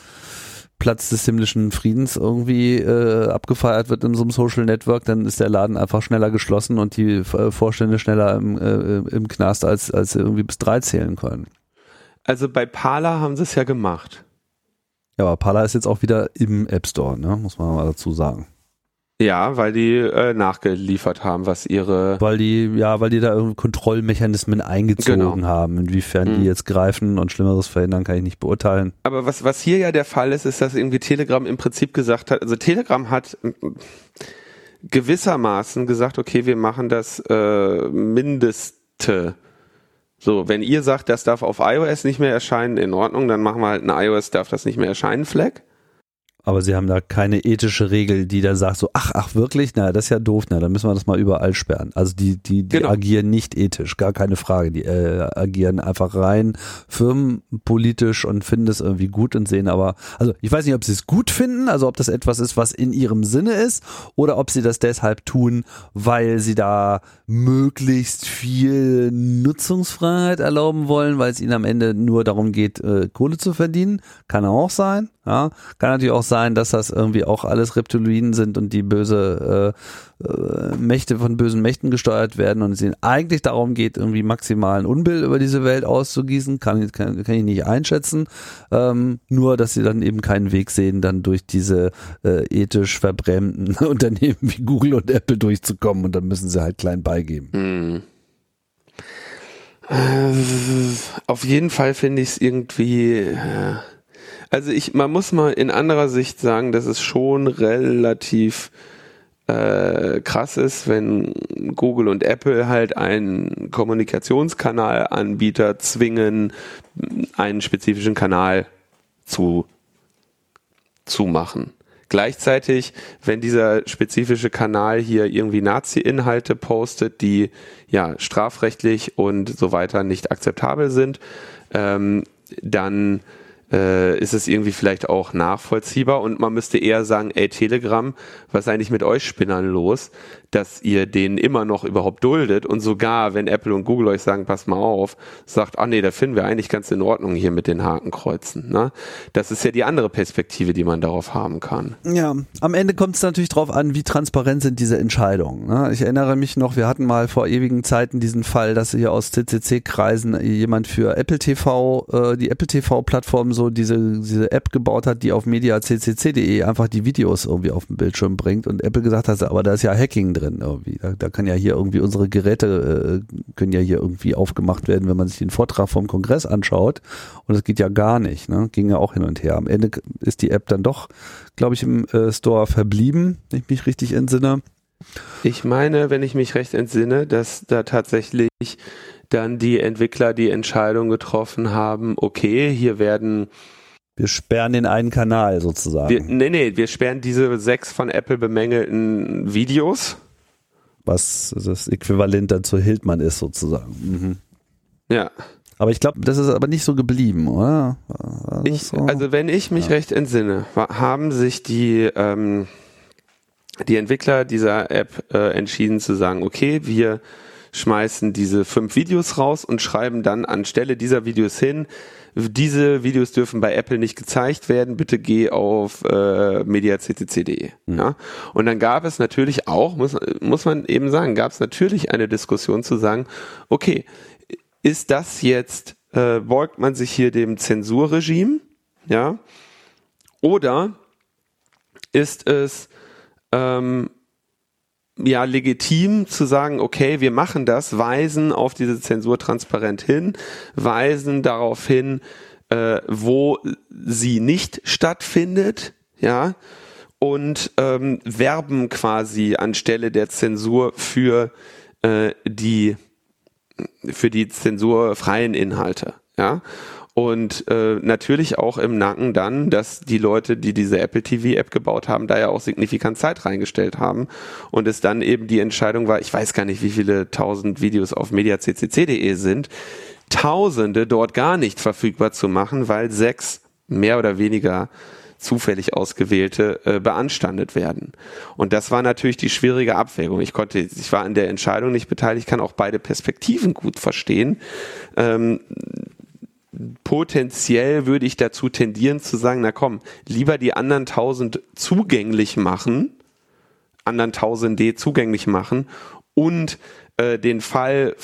Platz des himmlischen Friedens irgendwie äh, abgefeiert wird in so einem Social Network, dann ist der Laden einfach schneller geschlossen und die äh, Vorstände schneller im, äh, im Knast, als, als sie irgendwie bis drei zählen können. Also bei Pala haben sie es ja gemacht. Ja, aber Pala ist jetzt auch wieder im App Store, ne? muss man mal dazu sagen. Ja, weil die äh, nachgeliefert haben, was ihre. Weil die, ja, weil die da irgendwie Kontrollmechanismen eingezogen genau. haben. Inwiefern mhm. die jetzt greifen und Schlimmeres verhindern, kann ich nicht beurteilen. Aber was, was hier ja der Fall ist, ist, dass irgendwie Telegram im Prinzip gesagt hat, also Telegram hat gewissermaßen gesagt, okay, wir machen das äh, Mindeste. So, wenn ihr sagt, das darf auf iOS nicht mehr erscheinen, in Ordnung, dann machen wir halt ein iOS darf das nicht mehr erscheinen Flag. Aber sie haben da keine ethische Regel, die da sagt so, ach, ach wirklich, na, das ist ja doof, na, dann müssen wir das mal überall sperren. Also die, die, die genau. agieren nicht ethisch, gar keine Frage. Die äh, agieren einfach rein firmenpolitisch und finden es irgendwie gut und sehen aber, also ich weiß nicht, ob sie es gut finden, also ob das etwas ist, was in ihrem Sinne ist, oder ob sie das deshalb tun, weil sie da möglichst viel Nutzungsfreiheit erlauben wollen, weil es ihnen am Ende nur darum geht, äh, Kohle zu verdienen. Kann auch sein. Ja, kann natürlich auch sein, dass das irgendwie auch alles Reptilien sind und die böse äh, äh, Mächte von bösen Mächten gesteuert werden und es ihnen eigentlich darum geht, irgendwie maximalen Unbill über diese Welt auszugießen, kann, kann, kann ich nicht einschätzen. Ähm, nur, dass sie dann eben keinen Weg sehen, dann durch diese äh, ethisch verbrämten Unternehmen wie Google und Apple durchzukommen und dann müssen sie halt klein beigeben. Mhm. Auf jeden Fall finde ich es irgendwie. Äh, also ich, man muss mal in anderer Sicht sagen, dass es schon relativ äh, krass ist, wenn Google und Apple halt einen Kommunikationskanalanbieter zwingen, einen spezifischen Kanal zu, zu machen. Gleichzeitig, wenn dieser spezifische Kanal hier irgendwie Nazi-Inhalte postet, die ja strafrechtlich und so weiter nicht akzeptabel sind, ähm, dann äh, ist es irgendwie vielleicht auch nachvollziehbar? Und man müsste eher sagen, ey Telegram, was ist eigentlich mit euch Spinnern los, dass ihr den immer noch überhaupt duldet und sogar, wenn Apple und Google euch sagen, pass mal auf, sagt, ah nee, da finden wir eigentlich ganz in Ordnung hier mit den Hakenkreuzen. Ne? Das ist ja die andere Perspektive, die man darauf haben kann. Ja, am Ende kommt es natürlich darauf an, wie transparent sind diese Entscheidungen. Ne? Ich erinnere mich noch, wir hatten mal vor ewigen Zeiten diesen Fall, dass hier aus CCC-Kreisen jemand für Apple TV, äh, die Apple TV-Plattform so diese, diese App gebaut hat, die auf mediaccc.de einfach die Videos irgendwie auf den Bildschirm bringt und Apple gesagt hat, aber da ist ja Hacking drin irgendwie. Da, da kann ja hier irgendwie unsere Geräte äh, können ja hier irgendwie aufgemacht werden, wenn man sich den Vortrag vom Kongress anschaut. Und das geht ja gar nicht. Ne? Ging ja auch hin und her. Am Ende ist die App dann doch, glaube ich, im äh, Store verblieben, wenn ich mich richtig entsinne. Ich meine, wenn ich mich recht entsinne, dass da tatsächlich dann die Entwickler die Entscheidung getroffen haben, okay, hier werden wir sperren den einen Kanal sozusagen. Wir, nee, nee, wir sperren diese sechs von Apple bemängelten Videos was das Äquivalent dann zu Hildmann ist sozusagen. Mhm. Ja. Aber ich glaube, das ist aber nicht so geblieben, oder? Ich, so? Also wenn ich mich ja. recht entsinne, haben sich die, ähm, die Entwickler dieser App äh, entschieden zu sagen, okay, wir schmeißen diese fünf Videos raus und schreiben dann anstelle dieser Videos hin, diese Videos dürfen bei Apple nicht gezeigt werden, bitte geh auf äh, mediaccc.de. Mhm. Ja? Und dann gab es natürlich auch, muss, muss man eben sagen, gab es natürlich eine Diskussion zu sagen, okay, ist das jetzt, äh, beugt man sich hier dem Zensurregime, ja, oder ist es ähm, ja legitim zu sagen, okay, wir machen das, weisen auf diese Zensur transparent hin, weisen darauf hin, äh, wo sie nicht stattfindet, ja, und ähm, werben quasi anstelle der Zensur für äh, die für die zensurfreien Inhalte, ja und äh, natürlich auch im Nacken dann, dass die Leute, die diese Apple TV App gebaut haben, da ja auch signifikant Zeit reingestellt haben und es dann eben die Entscheidung war, ich weiß gar nicht, wie viele tausend Videos auf mediaccc.de sind, tausende dort gar nicht verfügbar zu machen, weil sechs mehr oder weniger zufällig ausgewählte äh, beanstandet werden. Und das war natürlich die schwierige Abwägung. Ich konnte, ich war an der Entscheidung nicht beteiligt, kann auch beide Perspektiven gut verstehen. Ähm, potenziell würde ich dazu tendieren zu sagen, na komm, lieber die anderen 1000 zugänglich machen, anderen 1000 D zugänglich machen und äh, den Fall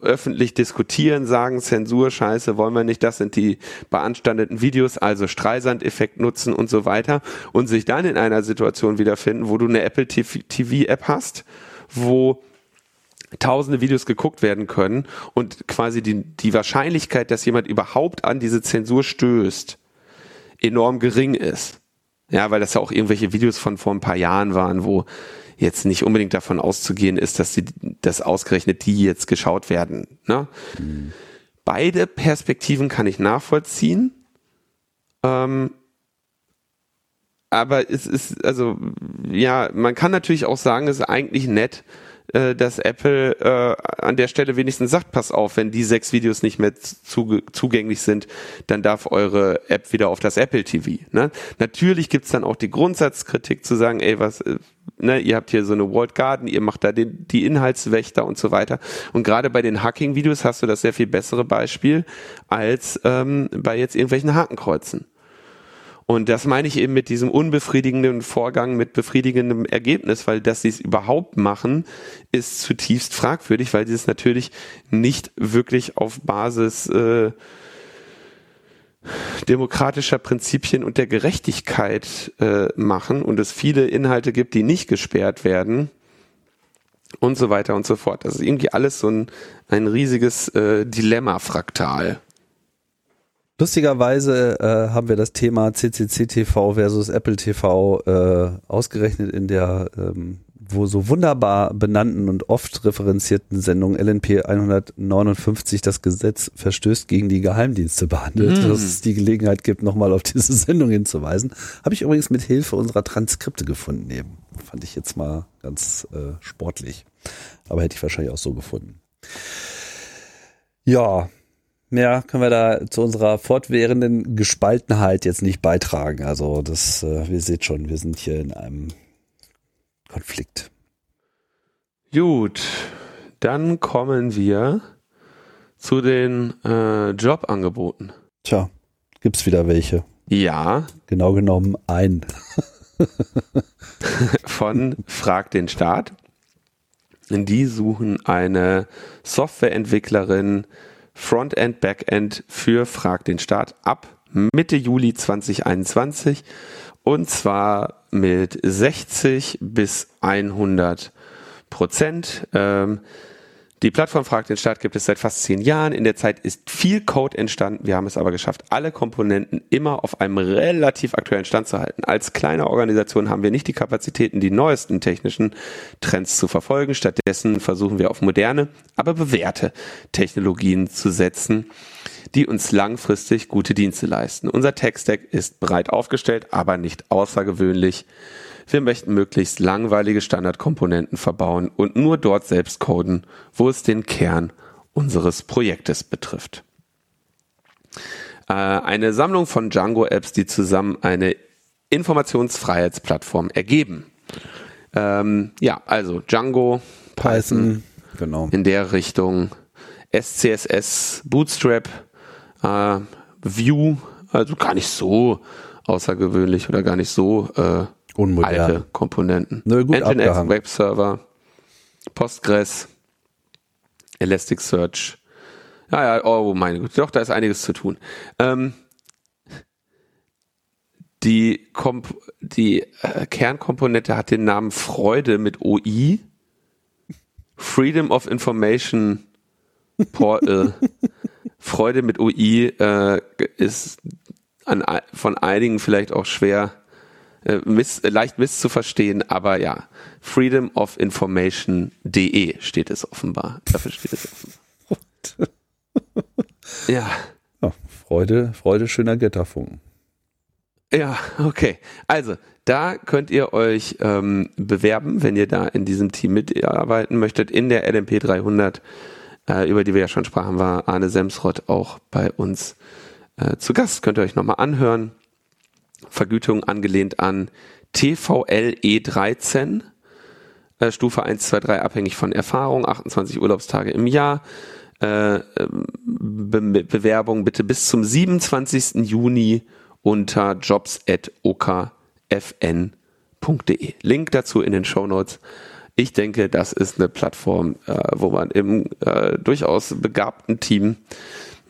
öffentlich diskutieren, sagen Zensur, Scheiße, wollen wir nicht, das sind die beanstandeten Videos, also Streisand-Effekt nutzen und so weiter und sich dann in einer Situation wiederfinden, wo du eine Apple TV-App hast, wo tausende Videos geguckt werden können und quasi die, die Wahrscheinlichkeit, dass jemand überhaupt an diese Zensur stößt, enorm gering ist. Ja, weil das ja auch irgendwelche Videos von vor ein paar Jahren waren, wo jetzt nicht unbedingt davon auszugehen ist, dass die, dass ausgerechnet die jetzt geschaut werden. Ne? Mhm. Beide Perspektiven kann ich nachvollziehen. Ähm, aber es ist, also, ja, man kann natürlich auch sagen, es ist eigentlich nett, äh, dass Apple äh, an der Stelle wenigstens sagt, pass auf, wenn die sechs Videos nicht mehr zu, zugänglich sind, dann darf eure App wieder auf das Apple TV. Ne? Natürlich gibt's dann auch die Grundsatzkritik zu sagen, ey, was, äh, ne, ihr habt hier so eine World Garden, ihr macht da den, die Inhaltswächter und so weiter. Und gerade bei den Hacking-Videos hast du das sehr viel bessere Beispiel als ähm, bei jetzt irgendwelchen Hakenkreuzen. Und das meine ich eben mit diesem unbefriedigenden Vorgang mit befriedigendem Ergebnis, weil dass sie es überhaupt machen, ist zutiefst fragwürdig, weil sie es natürlich nicht wirklich auf Basis äh, demokratischer Prinzipien und der Gerechtigkeit äh, machen und es viele Inhalte gibt, die nicht gesperrt werden und so weiter und so fort. Das ist irgendwie alles so ein, ein riesiges äh, Dilemma-Fraktal. Lustigerweise äh, haben wir das Thema CCC TV versus Apple TV äh, ausgerechnet in der ähm, wo so wunderbar benannten und oft referenzierten Sendung LNP 159 das Gesetz verstößt gegen die Geheimdienste behandelt, mm. dass es die Gelegenheit gibt, nochmal auf diese Sendung hinzuweisen. Habe ich übrigens mit Hilfe unserer Transkripte gefunden eben. Fand ich jetzt mal ganz äh, sportlich. Aber hätte ich wahrscheinlich auch so gefunden. Ja, mehr können wir da zu unserer fortwährenden Gespaltenheit jetzt nicht beitragen. Also das, äh, ihr seht schon, wir sind hier in einem Konflikt. Gut, dann kommen wir zu den äh, Jobangeboten. Tja, gibt's wieder welche? Ja. Genau genommen ein. Von Frag den Staat. Die suchen eine Softwareentwicklerin Frontend, Backend für Frag den Staat ab Mitte Juli 2021 und zwar mit 60 bis 100 Prozent. Ähm, die Plattform Fragt den Staat gibt es seit fast zehn Jahren. In der Zeit ist viel Code entstanden. Wir haben es aber geschafft, alle Komponenten immer auf einem relativ aktuellen Stand zu halten. Als kleine Organisation haben wir nicht die Kapazitäten, die neuesten technischen Trends zu verfolgen. Stattdessen versuchen wir auf moderne, aber bewährte Technologien zu setzen die uns langfristig gute Dienste leisten. Unser Tech-Stack ist breit aufgestellt, aber nicht außergewöhnlich. Wir möchten möglichst langweilige Standardkomponenten verbauen und nur dort selbst coden, wo es den Kern unseres Projektes betrifft. Äh, eine Sammlung von Django-Apps, die zusammen eine Informationsfreiheitsplattform ergeben. Ähm, ja, also Django, Python, Python, genau. in der Richtung, SCSS, Bootstrap, äh, View, also gar nicht so außergewöhnlich oder gar nicht so äh, alte Komponenten. Nö, gut Nginx Web Server, Postgres, Elasticsearch. Ja, ja, oh meine Güte, doch, da ist einiges zu tun. Ähm, die, Komp die äh, Kernkomponente hat den Namen Freude mit OI. Freedom of Information Portal. Freude mit UI äh, ist an, von einigen vielleicht auch schwer, äh, miss, leicht misszuverstehen, aber ja, freedomofinformation.de steht es offenbar. Dafür steht es offenbar. ja. ja. Freude, Freude schöner Götterfunken. Ja, okay. Also, da könnt ihr euch ähm, bewerben, wenn ihr da in diesem Team mitarbeiten möchtet, in der LMP 300 äh, über die wir ja schon sprachen, war Arne Semsrott auch bei uns äh, zu Gast. Könnt ihr euch nochmal anhören. Vergütung angelehnt an TVL E13, äh, Stufe 1, 2, 3, abhängig von Erfahrung, 28 Urlaubstage im Jahr. Äh, Be Bewerbung bitte bis zum 27. Juni unter jobs.okfn.de. Link dazu in den Show Notes. Ich denke, das ist eine Plattform, äh, wo man im äh, durchaus begabten Team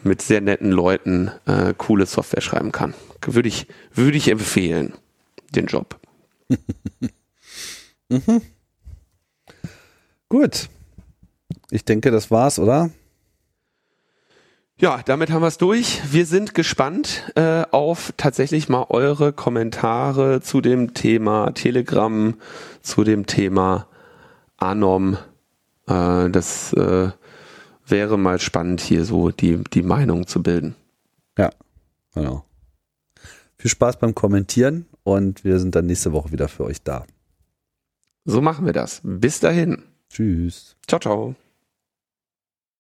mit sehr netten Leuten äh, coole Software schreiben kann. Würde ich, würde ich empfehlen, den Job. mhm. Gut. Ich denke, das war's, oder? Ja, damit haben wir es durch. Wir sind gespannt äh, auf tatsächlich mal eure Kommentare zu dem Thema Telegram, zu dem Thema Anom. Äh, das äh, wäre mal spannend, hier so die, die Meinung zu bilden. Ja, genau. Viel Spaß beim Kommentieren und wir sind dann nächste Woche wieder für euch da. So machen wir das. Bis dahin. Tschüss. Ciao, ciao.